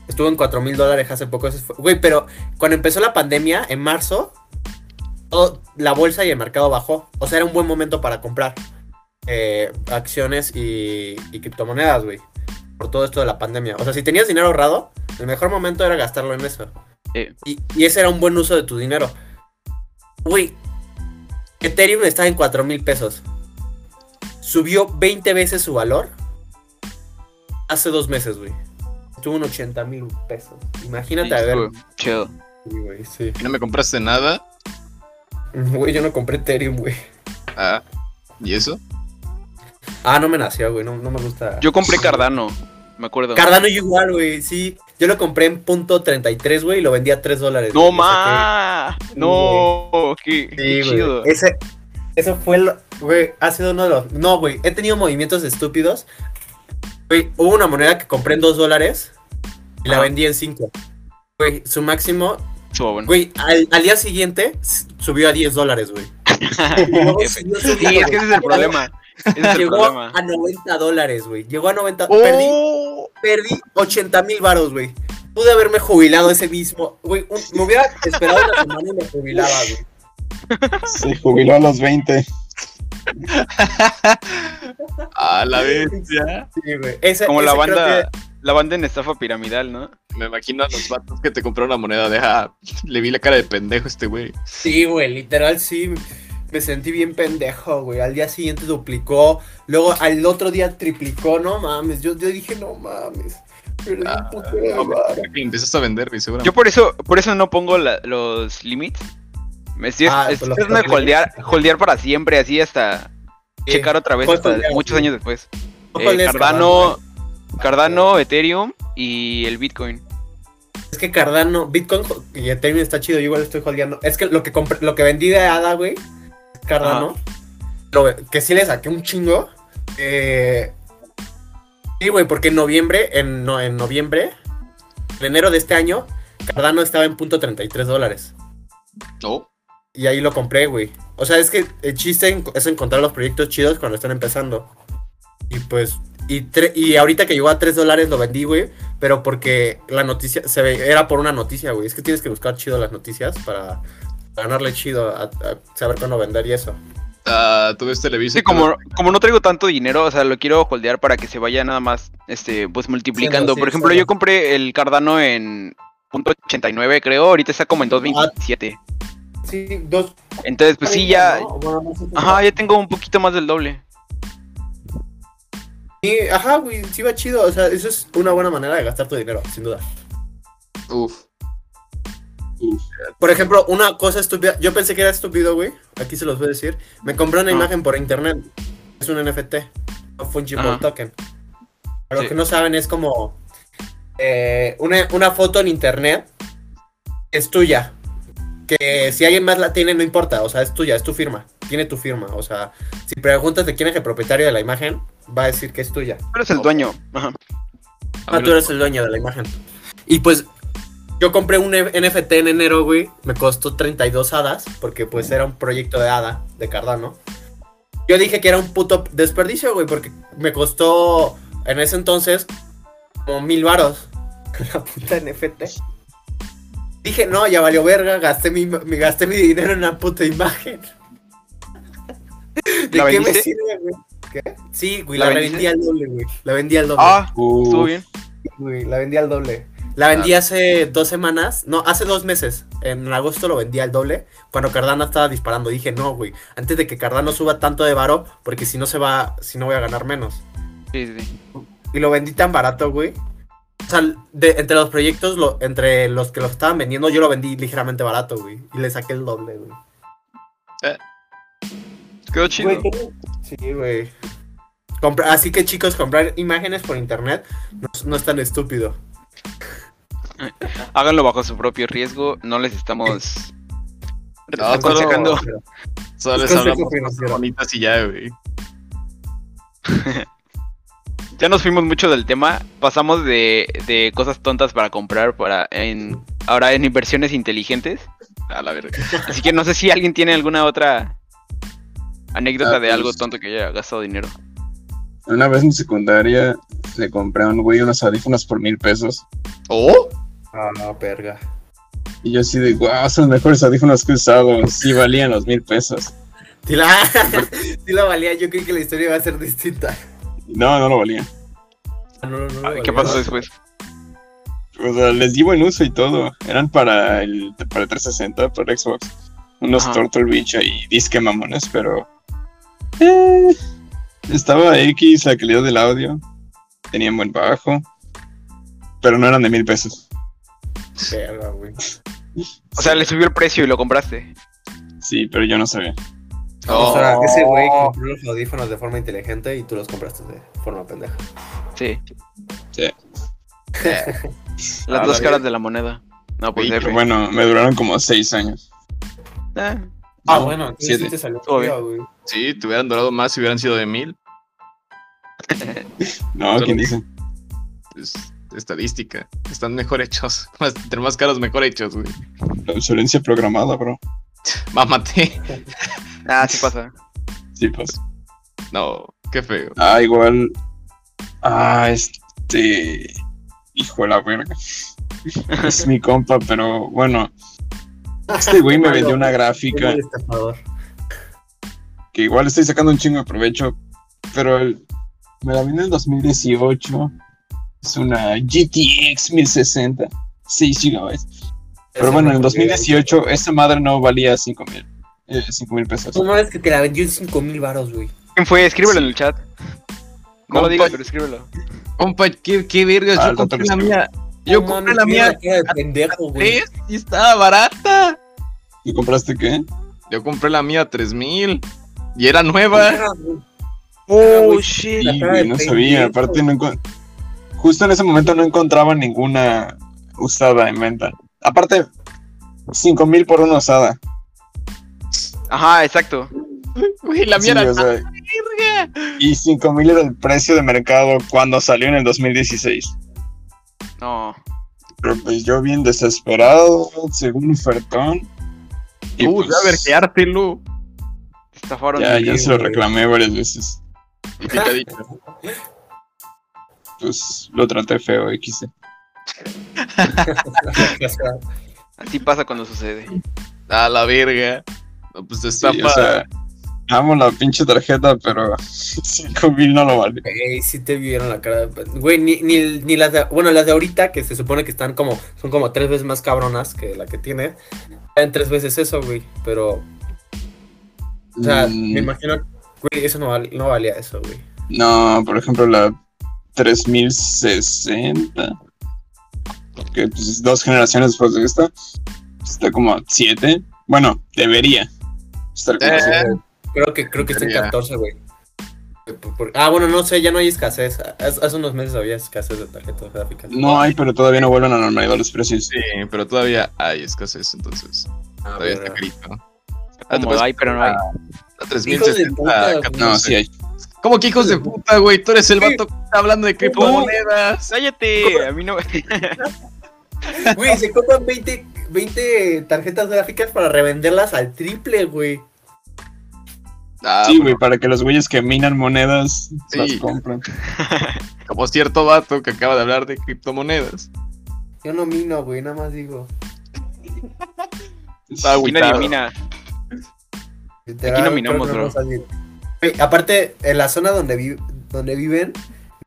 Estuvo en 4 mil dólares hace poco. Güey, pero cuando empezó la pandemia, en marzo, todo- la bolsa y el mercado bajó. O sea, era un buen momento para comprar eh, acciones y, y criptomonedas, güey. Por todo esto de la pandemia. O sea, si tenías dinero ahorrado, el mejor momento era gastarlo en eso. Eh. Y, y ese era un buen uso de tu dinero. Güey, Ethereum está en 4 mil pesos. Subió 20 veces su valor hace dos meses, güey. Estuvo en 80 mil pesos. Imagínate, a ver. Chido. Sí, sí. ¿Y no me compraste nada? Güey, yo no compré Ethereum, güey. Ah, ¿y eso? Ah, no me nació, güey. No, no me gusta. Yo compré Cardano, me acuerdo. Cardano igual, güey, sí. Yo lo compré en punto 33, güey, y lo vendí a 3 dólares. No ma, no, qué, chido. Ese, eso fue, lo- güey, ha sido uno de los... No, güey, he tenido movimientos estúpidos. Güey, hubo una moneda que compré en 2 dólares y la vendí en 5. Güey, su máximo... Estuvo bueno. Güey, al, al día siguiente subió a 10 dólares, güey. Sí, es que ese es el problema. Ese es el Llegó problema. a 90 dólares, güey. Llegó a 90... Perdí Oh, perdí 80 mil varos, güey. Pude haberme jubilado ese mismo. Güey, un- me hubiera esperado una semana y me jubilaba, güey. Se jubiló a los 20. A la bestia. Sí, güey. Ese- como la banda, que- la banda en estafa piramidal, ¿no? Me imagino a los vatos que te compraron la moneda de ah, le vi la cara de pendejo a este güey. Sí, güey, literal sí. Me sentí bien pendejo, güey. Al día siguiente duplicó. Luego al otro día triplicó. No mames. Yo, yo dije, no mames. Ah, no, empezaste a vender, güey, seguramente. Yo por eso, por eso no pongo la- los limits. Me estoy, Ah, estoy los tratando de limits. holdear, holdear para siempre, así hasta Sí. checar otra vez, ¿Cuál hasta holdeas, muchos años después. ¿Cuál Eh, Cardano? Cardano, Ethereum y el Bitcoin. Es que Cardano, Bitcoin y Ethereum está chido. Yo igual estoy holdeando. Es que lo que compré, lo que vendí de ADA, güey. Cardano. lo- que sí le saqué un chingo. Eh, sí, güey, porque en noviembre, en, no, en noviembre, en enero de este año, Cardano estaba en punto 33 dólares. No. Y ahí lo compré, güey. O sea, es que el chiste es encontrar los proyectos chidos cuando están empezando. Y pues, y, tre- y ahorita que llegó a 3 dólares lo vendí, güey. Pero porque la noticia, se ve, era por una noticia, güey. Es que tienes que buscar chido las noticias para ganarle chido a, a saber cuándo vender y eso. Ah, tú ves Televisa. Sí, como, como no traigo tanto dinero, o sea, lo quiero holdear para que se vaya nada más, este, pues multiplicando. Sí, Por ejemplo, yo compré el Cardano en punto .89, creo, ahorita está como en 2.27. Sí, dos. Entonces, pues sí, ya, ¿no? Bueno, no sé si- ajá, ya tengo un poquito más del doble. Sí, ajá, güey, sí va chido. O sea, eso es una buena manera de gastar tu dinero, sin duda. Uf. Por ejemplo, una cosa estúpida. Yo pensé que era estúpido, güey. Aquí se los voy a decir. Me compré una Ah. imagen por internet. Es un NFT. Un fungible Ajá. token. Para los Sí. que no saben, es como. eh, una, una foto en internet es tuya. Que si alguien más la tiene, no importa. O sea, es tuya, es tu firma. Tiene tu firma. O sea, si preguntas de quién es el propietario de la imagen, va a decir que es tuya. Tú eres el dueño. Ajá. Ah, tú eres el dueño de la imagen. Y pues yo compré un NFT en enero, güey. Me costó 32 hadas, porque pues era un proyecto de hada de Cardano. Yo dije que era un puto desperdicio, güey, porque me costó en ese entonces como mil varos. La puta NFT. Dije, no, ya valió verga, gasté mi, me gasté mi dinero en una puta imagen. ¿De ¿La qué me sirve, güey? ¿Qué? Sí, güey, ¿La vendí al doble, güey. La vendí al doble. Ah, Uh, estuvo bien. Güey, la vendí al doble. La vendí hace dos semanas, no, hace dos meses. En agosto lo vendí al doble, cuando Cardano estaba disparando. Dije, no, güey, antes de que Cardano suba tanto de varo, porque si no se va, si no voy a ganar menos. Sí, sí. Y lo vendí tan barato, güey. O sea, de- entre los proyectos, lo- entre los que lo estaban vendiendo, yo lo vendí ligeramente barato, güey. Y le saqué el doble, güey. Quedó chido. Sí, güey. Compra- Así que chicos, comprar imágenes por internet no, no es tan estúpido. Háganlo bajo su propio riesgo. No les estamos No, aconsejando. Pero- Solo les hablamos cosas bonitas y ya, güey. Ya nos fuimos mucho del tema. Pasamos de, de cosas tontas para comprar para en ahora en inversiones inteligentes. A la verga. Así que no sé si alguien tiene alguna otra anécdota Ah, de algo pues- tonto que haya gastado dinero. Una vez en secundaria le compré a un güey unos audífonos por mil pesos. ¿Oh? Ah, no, verga. Y yo así de, wow, son los mejores audífonos que he usado. Sí valían los mil pesos. Sí la, sí la valía, yo creí que la historia iba a ser distinta. No, no lo valían. Ah, no, no, no Ah, ¿Qué valía. pasó después? O sea, les di buen uso y todo. Eran para el, para el 360, para Xbox. Unos Ajá. Turtle Beach y disque mamones, pero. eh, estaba X la calidad del audio. Tenían buen bajo. Pero no eran de mil pesos. Verga, güey. O sea, le subió el precio y lo compraste. Sí, pero yo no sabía. O sea, Oh. ese güey compró los audífonos de forma inteligente y tú los compraste de forma pendeja. Sí. Sí. Las Ah, dos caras de la moneda. No, pues. Pero bueno, me duraron como seis años. Ah, Ah, No, bueno, siete. sí te salió Todo chido, güey. Sí, te hubieran durado más si hubieran sido de mil. No, ¿quién dice? Es estadística. Están mejor hechos. Más, entre más caros, mejor hechos, güey. La obsolencia programada, bro. Mámate. Ah, sí pasa. Sí, pues. No, qué feo. Ah, igual. Ah, este. Hijo de la verga. Es mi compa, pero bueno. Este güey me vendió una gráfica que igual estoy sacando un chingo de provecho, pero el- me la vendió en 2018. Es una GTX 1060, 6 GB. Pero bueno, en 2018 esa madre no valía 5 mil. Eh, 5 mil pesos. No mames que te la vendió en 5 mil baros, güey. ¿Quién fue? Escríbelo en el chat. No lo digas, pero escríbelo. Compa, qué, qué vergas. Ah, Yo compré la mía. Yo compré la mía pendejo, güey. tres y estaba barata. ¿Y compraste qué? Yo compré la mía a 3000 y era nueva. Verga. Oh, güey. shit. Sí, güey, no sabía. Aparte, no justo en ese momento no encontraba ninguna usada en venta. Aparte, 5 mil por una usada. Ajá, exacto. Güey, la Sí, o sea, verga. y 5 mil era el precio de mercado cuando salió en el 2016. No. Pero pues yo bien desesperado, según ofertón. Y Tú, pues, ya vergeártelo. Estafaron. ya, ya se lo reclamé varias veces. Pues lo traté feo, X. Así pasa cuando sucede. A la verga. Pues está Sí, o sea, amo la pinche tarjeta, pero 5 mil no lo vale. Ey, sí te vieron la cara de. Güey, ni, ni, ni las de. Bueno, las de ahorita, que se supone que están como. Son como tres veces más cabronas que la que tiene. En tres veces eso, güey. Pero. O sea, Mm, me imagino. Güey, eso no, val- no valía eso, güey. No, por ejemplo, la 3060. Que pues es dos generaciones después de esta. Está como a 7. Bueno, debería estar Eh. Creo que, creo que está en Sería. 14, güey. Ah, bueno, no sé, ya no hay escasez. Hace, unos meses había escasez de tarjetas gráficas. No hay, pero todavía no vuelven a normalidad los precios. Sí, pero todavía hay escasez, entonces. Ah, Todavía está verga. carito. Ah, hay, pero no hay. a Hijos de 3060. puta, 14. No, sí hay. ¿Cómo que hijos de puta, güey? Tú eres el vato que está hablando de criptomonedas. ¡Cállate! A mí no. Güey, se compran 20, 20 tarjetas gráficas para revenderlas al triple, güey. Ah, Sí, güey, para que los güeyes que minan monedas Sí. las compren. como cierto vato que acaba de hablar de criptomonedas. Yo no mino, güey, nada más digo. Está Aquí nadie agüitado. mina. Literal, Aquí no minamos, bro. aparte, en la zona donde, vi- donde viven,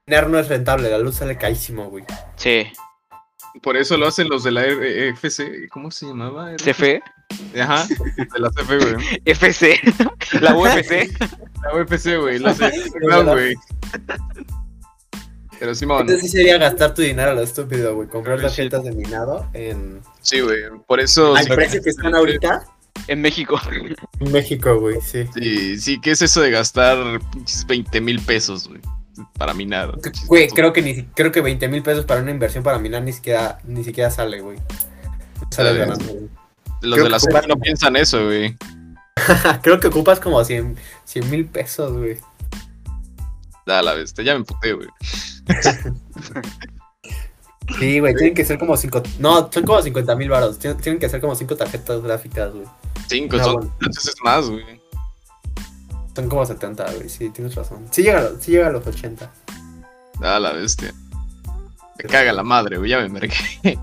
minar no es rentable, la luz sale carísimo, güey. Sí. Por eso lo hacen los de la FC. ¿Cómo se llamaba? CFE. Ajá, de la CF, güey. FC. La UFC. La UFC, güey. La CF, güey. Pero Simón, Entonces sí sería gastar tu dinero a lo estúpido, güey. Comprar Pero tarjetas de minado en... sí, güey. Por eso. Al sí, precio que están ahorita. En México. En México, güey, sí. Sí, sí, ¿qué es eso de gastar pinches 20 mil pesos, güey? para minar. Güey, creo que ni creo que 20 mil pesos para una inversión para minar ni siquiera, ni siquiera sale, güey. No Eh, ganando, güey. Los creo de la CFE no piensan eso, güey. creo que ocupas como 100 mil pesos, güey. Da la bestia, ya me emputé, güey. Sí, güey, tienen que ser como 5. No, son como 50 mil baros. Tienen, que ser como 5 tarjetas gráficas, güey. Cinco, No, son bueno. entonces es más, güey. Son como 70, güey. Sí, tienes razón. Sí llega, a los- sí llega a los 80. Da la bestia. Me caga la madre, güey, ya me mergué.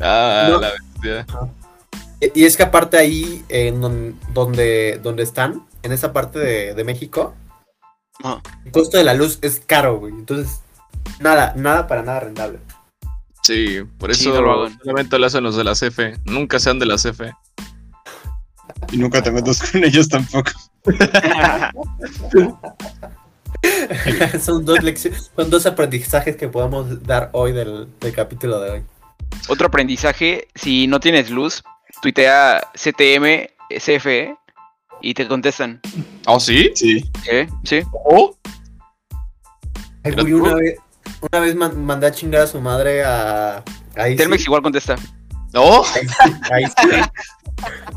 ah, No. la bestia. Y y es que aparte ahí, en don- donde, donde están, en esa parte de, de México, Ajá. el costo de la luz es caro, güey. Entonces, nada, nada para nada rentable. Sí, por Sí, eso no lo hagan. solamente lo hacen los de la CFE. Nunca sean de la CFE. Y nunca te metas con ellos tampoco. son dos lecciones, son dos aprendizajes que podemos dar hoy del, del capítulo de hoy. Otro aprendizaje, si no tienes luz, tuitea CTM, CFE y te contestan. ¿Oh, sí? Sí. ¿Eh? ¿Sí? ¿Oh? Ay, güey, una vez, una vez man- mandé a chingar a su madre a. Ahí Telmex sí, igual contesta. ¿Oh? ahí sí.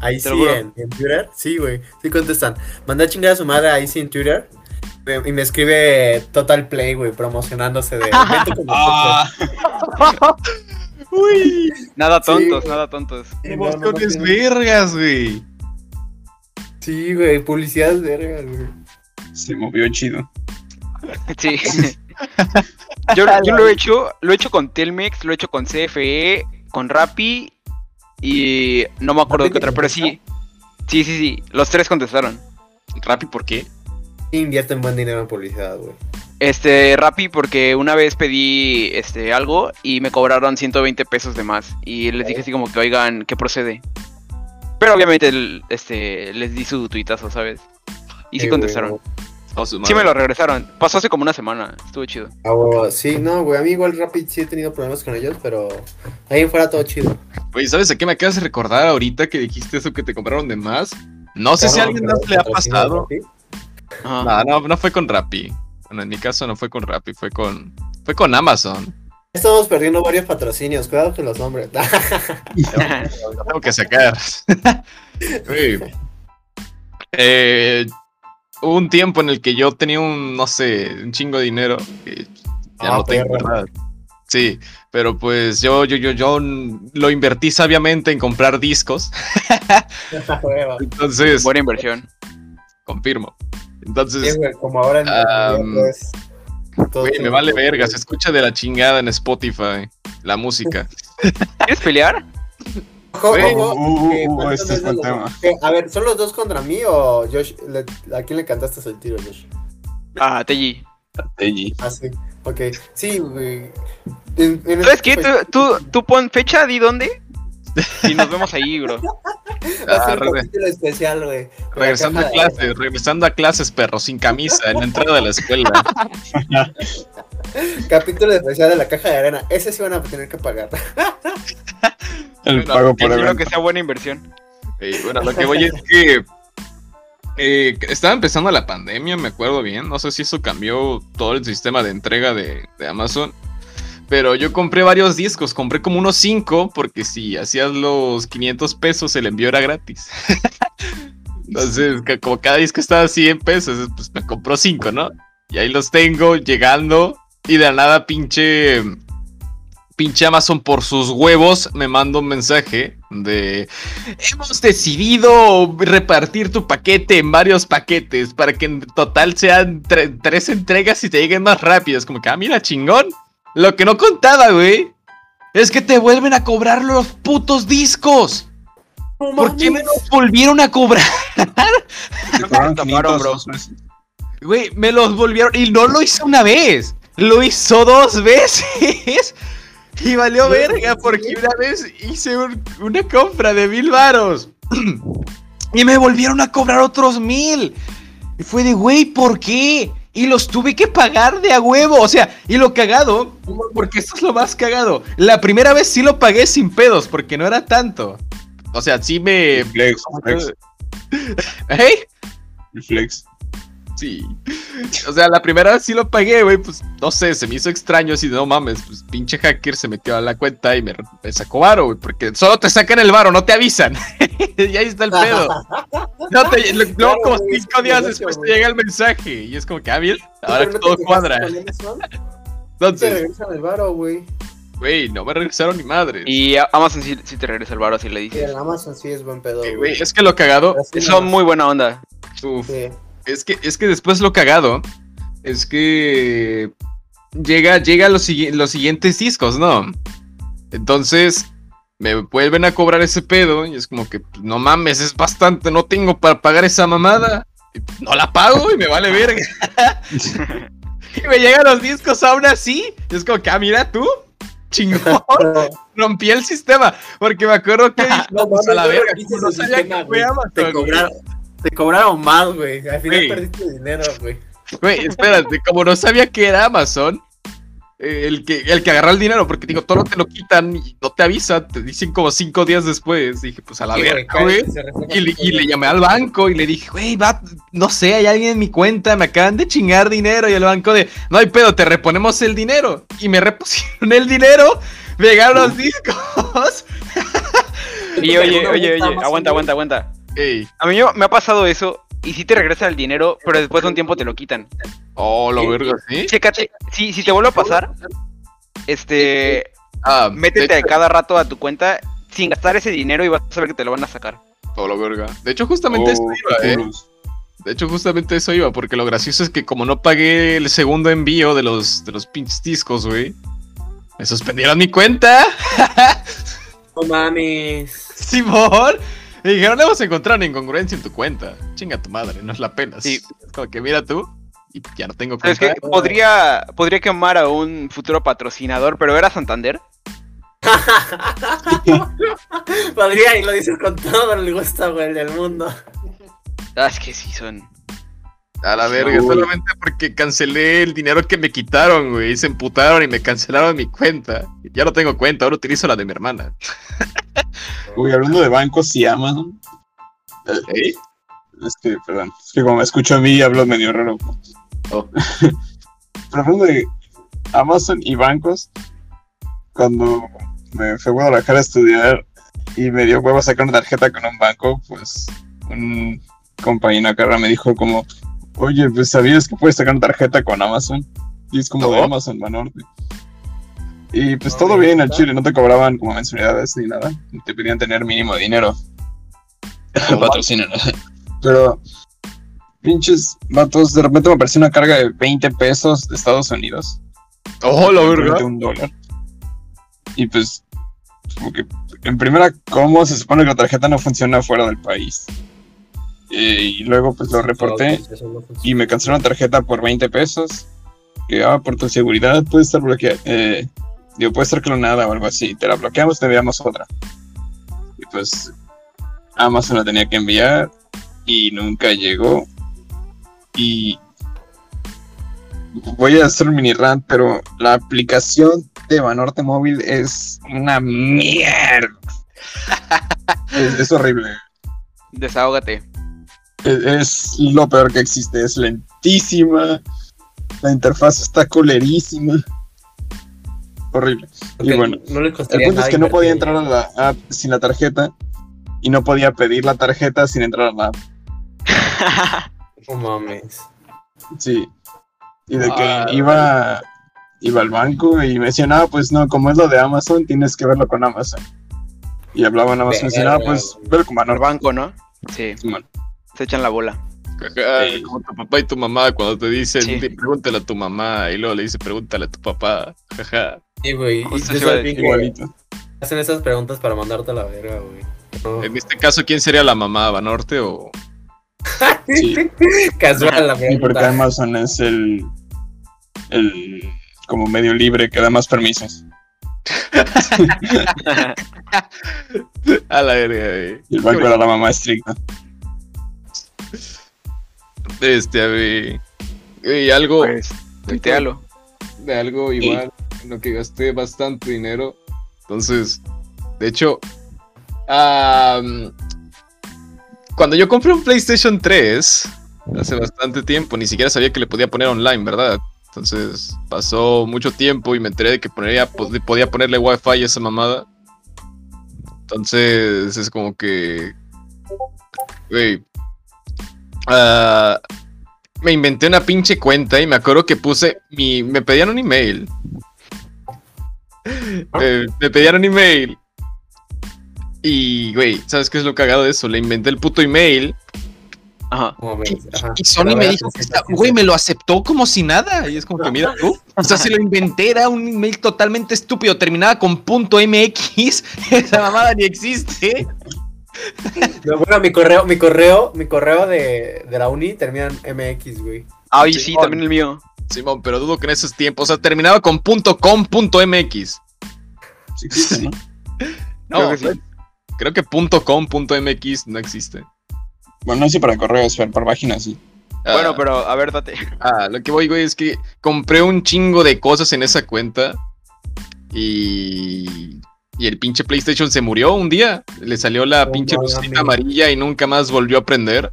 Ahí sí, en, en Twitter. Sí, güey. Sí contestan. Mandé a chingar a su madre ahí sí en Twitter. Y me escribe Total Play, güey, promocionándose de. "Vente con nosotros". Uy, Nada tontos, nada tontos. Sí, no, no, emociones vergas, güey. Sí, güey, publicidad verga, güey. se movió chido. Sí. yo, yo lo he hecho, lo he hecho con Telmex, lo he hecho con CFE, con Rappi y no me acuerdo ¿Rappi qué otra, pero sí. Sí, sí, sí. Los tres contestaron. Rappi, ¿por qué? Invierten buen dinero en publicidad, güey. Este, Rappi porque una vez pedí este algo y me cobraron 120 pesos de más y les dije así como que oigan, ¿qué procede? Pero obviamente el- este les di su tuitazo, ¿sabes? Y sí Sí, contestaron. Oh, Sí me lo regresaron. Pasó hace como una semana. Estuvo chido. Ah, sí, no, güey, a mí igual Rapid sí he tenido problemas con ellos, pero ahí fuera todo chido. Güey, ¿sabes a qué me acabas de recordar ahorita que dijiste eso que te compraron de más? No sé si a alguien más le ha pasado. Rappi. No, no, no fue con Rappi. Bueno, en mi caso no fue con Rappi, fue con fue con Amazon. Estamos perdiendo varios patrocinios, cuidado con los nombres. Lo tengo que sacar. Eh, hubo un tiempo en el que yo tenía un, no sé, un chingo de dinero. que ya Ah, no tengo, perro. ¿verdad? Sí, pero pues yo, yo, yo, yo lo invertí sabiamente en comprar discos. Entonces, Buena inversión. confirmo. Sí, Entonces, güey, como ahora en pues, güey, me vale verga, se escucha de la chingada en Spotify la música. ¿Quieres pelear? Ojo, Güey. ojo, Uh, uh, que uh, ¿cuántos este es veces buen los- tema. que, A ver, ¿son los dos contra mí o Josh? le- ¿A quién le cantaste el tiro, Josh? Ah, Teji. Teji. Ah, sí. Ok. Sí, güey. En- en ¿Sabes qué? Tú, tú, tú pon fecha, di dónde. Y nos vemos ahí, bro. Va a ser un re- capítulo especial, güey. regresando a clases, regresando a clases, perro, sin camisa, en la entrada de la escuela. Capítulo especial de la caja de arena. Ese sí van a tener que pagar. El Bueno, pago por Espero que sea buena inversión. Bueno, lo que voy es que eh, estaba empezando la pandemia, me acuerdo bien. No sé si eso cambió todo el sistema de entrega de, de Amazon. Pero yo compré varios discos, compré como unos 5, porque si hacías los 500 pesos, el envío era gratis. Entonces, como cada disco estaba a 100 pesos, pues me compró 5, ¿no? Y ahí los tengo llegando, y de nada, pinche. Pinche Amazon por sus huevos me manda un mensaje de Hemos decidido repartir tu paquete en varios paquetes para que en total sean tre- tres entregas y te lleguen más rápido. Es como que, ah, mira, chingón. Lo que no contaba, güey, es que te vuelven a cobrar los putos discos. ¿Por qué me los volvieron a cobrar? 500 bro. Güey, me los volvieron. Y no lo hice una vez. Lo hizo dos veces. Y valió verga ¿en porque una vez hice un- una compra de mil varos. Y me volvieron a cobrar otros mil. Y fue de, güey, ¿por qué? Y los tuve que pagar de a huevo. O sea, y lo cagado, porque esto es lo más cagado. La primera vez sí lo pagué sin pedos, porque no era tanto. O sea, sí me... Flex, flex, ¿Eh? flex. Sí. O sea, la primera vez sí lo pagué, güey. Pues no sé, se me hizo extraño. Así de no mames, pues pinche hacker se metió a la cuenta y me, me sacó varo, güey. Porque solo te sacan el varo, no te avisan. y ahí está el pedo. No te, luego, Claro, como cinco días después te llega el mensaje. Y es como que, ah, bien, ahora que todo cuadra. Amazon, Te Entonces, regresan el varo, güey. güey, no me regresaron ni madre. Y Amazon sí, sí te regresa el varo si le Sí, dices. el Amazon sí es buen pedo, güey. es que lo cagado. Son muy buena onda. uf, Sí. Es que, es que después lo cagado es que llega, llega los, sigui- los siguientes discos, ¿no? Entonces me vuelven a cobrar ese pedo y es como que pues, no mames, es bastante, no tengo para pagar esa mamada. Pues, no la pago y me vale verga. y me llegan los discos aún así. Y es como que, ah, mira tú, chingón, rompí el sistema. Porque me acuerdo que dije, No, pues a la no verga, no sabía que fue güey. Amazon, Te cobraron, te cobraron más, güey. Al final Güey. perdiste dinero, güey. Güey, espérate, como no sabía que era Amazon, eh, el que, el que agarra el dinero, porque digo, todo te lo quitan y no te avisan, te dicen como cinco días después. Dije, pues a la verga, güey. Y le, y llamé al banco y le dije, güey, va, no sé, hay alguien en mi cuenta, me acaban de chingar dinero. Y el banco de, no hay pedo, te reponemos el dinero. Y me repusieron el dinero, me llegaron los discos. Y oye, ¿Alguna oye, oye, aguanta, aguanta, aguanta. Ey, A mí me ha pasado eso y sí te regresa el dinero, pero después de un tiempo te lo quitan. oh, lo verga, ¿sí? Chécate, si, si te vuelve a pasar, este, Ah, métete de hecho, cada rato a tu cuenta sin gastar ese dinero y vas a ver que te lo van a sacar. oh, lo verga. De hecho, justamente eso Oh, iba, eh. De hecho, justamente eso iba, porque lo gracioso es que como no pagué el segundo envío de los, de los pinches discos, güey, me suspendieron mi cuenta. No mames. Simón. Me dijeron, hemos encontrado una incongruencia en tu cuenta. Chinga tu madre, no es la pena. Sí. Es como que mira tú, y ya no tengo Pero es cuenta. que podría, podría quemar a un futuro patrocinador, pero era Santander. Podría, y lo dices con todo el gusto, güey, del mundo. Ah, es que sí son. A la verga, Uy. solamente porque cancelé el dinero que me quitaron, güey. Se emputaron y me cancelaron mi cuenta. Ya no tengo cuenta, ahora utilizo la de mi hermana. Uy, hablando de bancos y Amazon, ¿Eh? es que, perdón, es que como me escucho a mí hablo medio raro. Oh. Pero hablando de Amazon y bancos, cuando me fui a Guadalajara a estudiar y me dio huevo sacar una tarjeta con un banco, pues un compañero acá me dijo como, oye, pues sabías que puedes sacar una tarjeta con Amazon y es como de. Amazon Banorte. Y pues No, todo bien al. Chile, no te cobraban como mensualidades ni nada, te pedían tener mínimo dinero. Patrocinan. Pero, pinches vatos, de repente me apareció una carga de 20 pesos de Estados Unidos Oh, la de verga. un dólar. Y pues, como que, en primera, ¿cómo se supone que la tarjeta no funciona fuera del país? Eh, y luego, pues lo reporté no funciona. y me cancelaron la tarjeta por 20 pesos. Que, ah, por tu seguridad puede estar bloqueada. Eh, digo, puede estar clonada o algo así. Te la bloqueamos, te enviamos otra. Y pues, Amazon la tenía que enviar y nunca llegó. Y voy a hacer un mini rant, pero la aplicación de Banorte Móvil es una mierda. es, es horrible. Desahógate. Es, es lo peor que existe. Es lentísima. La interfaz está colerísima. Horrible. Y bueno, no le El punto es que no podía entrar a la app sin la tarjeta. Y no podía pedir la tarjeta sin entrar a la app. No mames. Sí. Y de que Ah. iba, iba al banco y me decían, ah, pues no, como es lo de Amazon, tienes que verlo con Amazon. Y hablaban Amazon y me decían, ah, pues velo con Al Banorte. banco, ¿no? Sí. Se echan la bola. Sí. Como tu papá y tu mamá cuando te dicen, Sí. "Di- pregúntale a tu mamá, y luego le dice, pregúntale a tu papá. Jaja. Sí, güey. Igualito. hacen esas preguntas para mandarte a la verga, güey. No. En este caso, ¿quién sería la mamá? ¿Banorte o...? Sí. Casual la Y porque pregunta. Amazon es el, el como medio libre que da más permisos. A la verga, güey. Y el banco era la mamá estricta. Este. Y algo... Pues, tuitealo. de algo igual en lo que gasté bastante dinero. Entonces, de hecho, cuando yo compré un PlayStation 3, hace bastante tiempo. Ni siquiera sabía que le podía poner online, ¿verdad? Entonces pasó mucho tiempo y me enteré de que podía, podía ponerle wifi a esa mamada. Entonces es como que... Güey. Ah, me inventé una pinche cuenta y me acuerdo que puse mi... Me pedían un email. Eh, me pedían un email. Y, güey, ¿sabes qué es lo cagado de eso? Le inventé el puto email Ajá. Y Sony me dijo, güey, me lo aceptó como si nada. Y es como que, mira tú. O sea, si lo inventé, era un email totalmente estúpido. Terminaba con punto .mx. Esa mamada ni existe. No, bueno, mi correo, mi correo, mi correo de, de la uni termina en MX, güey. Ay, sí, Simón. también el mío. Simón, pero dudo que en esos tiempos. O sea, terminaba con punto .com, punto .mx. Sí existe, ¿no? No, Creo que sí. creo que punto .com, punto .mx no existe. Bueno, no sé para correos, pero para páginas sí. Bueno, Ah, pero a ver, date. Ah, lo que voy, güey, es que compré un chingo de cosas en esa cuenta. Y. Y el pinche PlayStation se murió un día. Le salió la pinche lucecita amarilla y nunca más volvió a prender.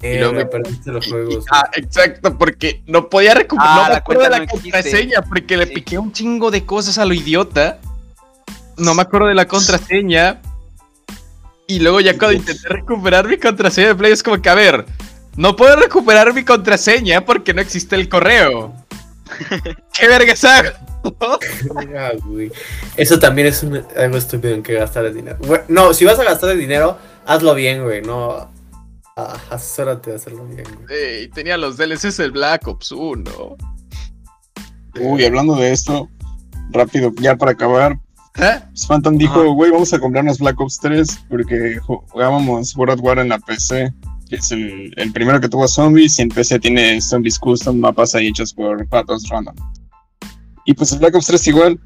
Eh, luego me perdiste los juegos. y- ah, exacto, porque no podía recuperar. Ah, no me la acuerdo de cuenta la no existe. contraseña porque le Sí. piqué un chingo de cosas a lo idiota. No me acuerdo de la contraseña. Y luego ya cuando intenté recuperar mi contraseña de Play es como que, a ver, no puedo recuperar mi contraseña porque no existe el correo. ¿Qué vergas hago? Ah, güey. Eso también es un- algo estúpido en que gastar el dinero. No, si vas a gastar el dinero, hazlo bien, güey. No. Ah, asesórate de hacerlo bien, güey. Ey, tenía los DLCs del Black Ops 1. Uy, hablando de esto, rápido, ya para acabar, ¿Eh? Phantom dijo, güey, vamos a comprarnos Black Ops 3 porque ju- jugábamos World at War en la PC, que es el, el primero que tuvo zombies, y en PC tiene zombies custom, mapas ahí hechos por patos random. Y pues el Black Ops 3 igual,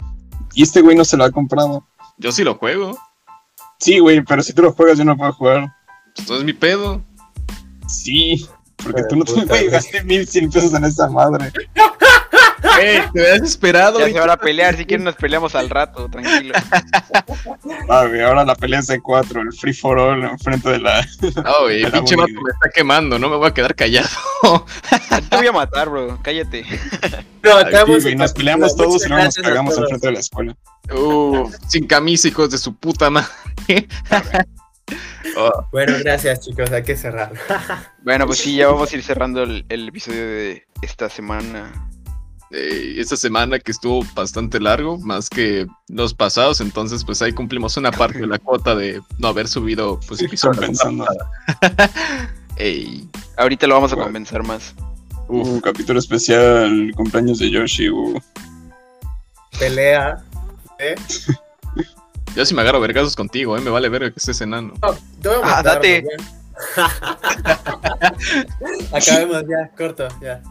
y este güey no se lo ha comprado. Yo sí lo juego. Sí, güey, pero si tú lo juegas yo no puedo jugar. Esto es mi pedo. Sí, porque Hijo tú no te güey. gasté 1100 pesos en esa madre. Te hubieras esperado. Ya se ahorita. van a pelear, si quieren nos peleamos al rato, tranquilo. Ah, ahora la pelea es de 4, el free for all enfrente de la... No, güey, el pinche muy vato me está quemando, no me voy a quedar callado. Te voy a matar, bro, cállate. No, acabamos nos peleamos todos y luego nos cagamos enfrente de la escuela. Uh, sin camisa, hijos de su puta madre. Oh, Bueno, gracias, chicos. Hay que cerrar. Bueno, pues sí, ya vamos a ir cerrando el, el episodio de esta semana. Eh, esta semana que estuvo bastante largo, más que los pasados, entonces pues ahí cumplimos una parte de la cuota de no haber subido pues. Compensando. Ey, Ahorita lo vamos a Bueno. compensar más. Uh, capítulo especial, cumpleaños de Yoshi. Uh. Pelea. ¿eh? yo sí me agarro vergazos contigo, eh, me vale verga que estés enano. No, te voy a Ah, date. Acabemos ya, corto, ya.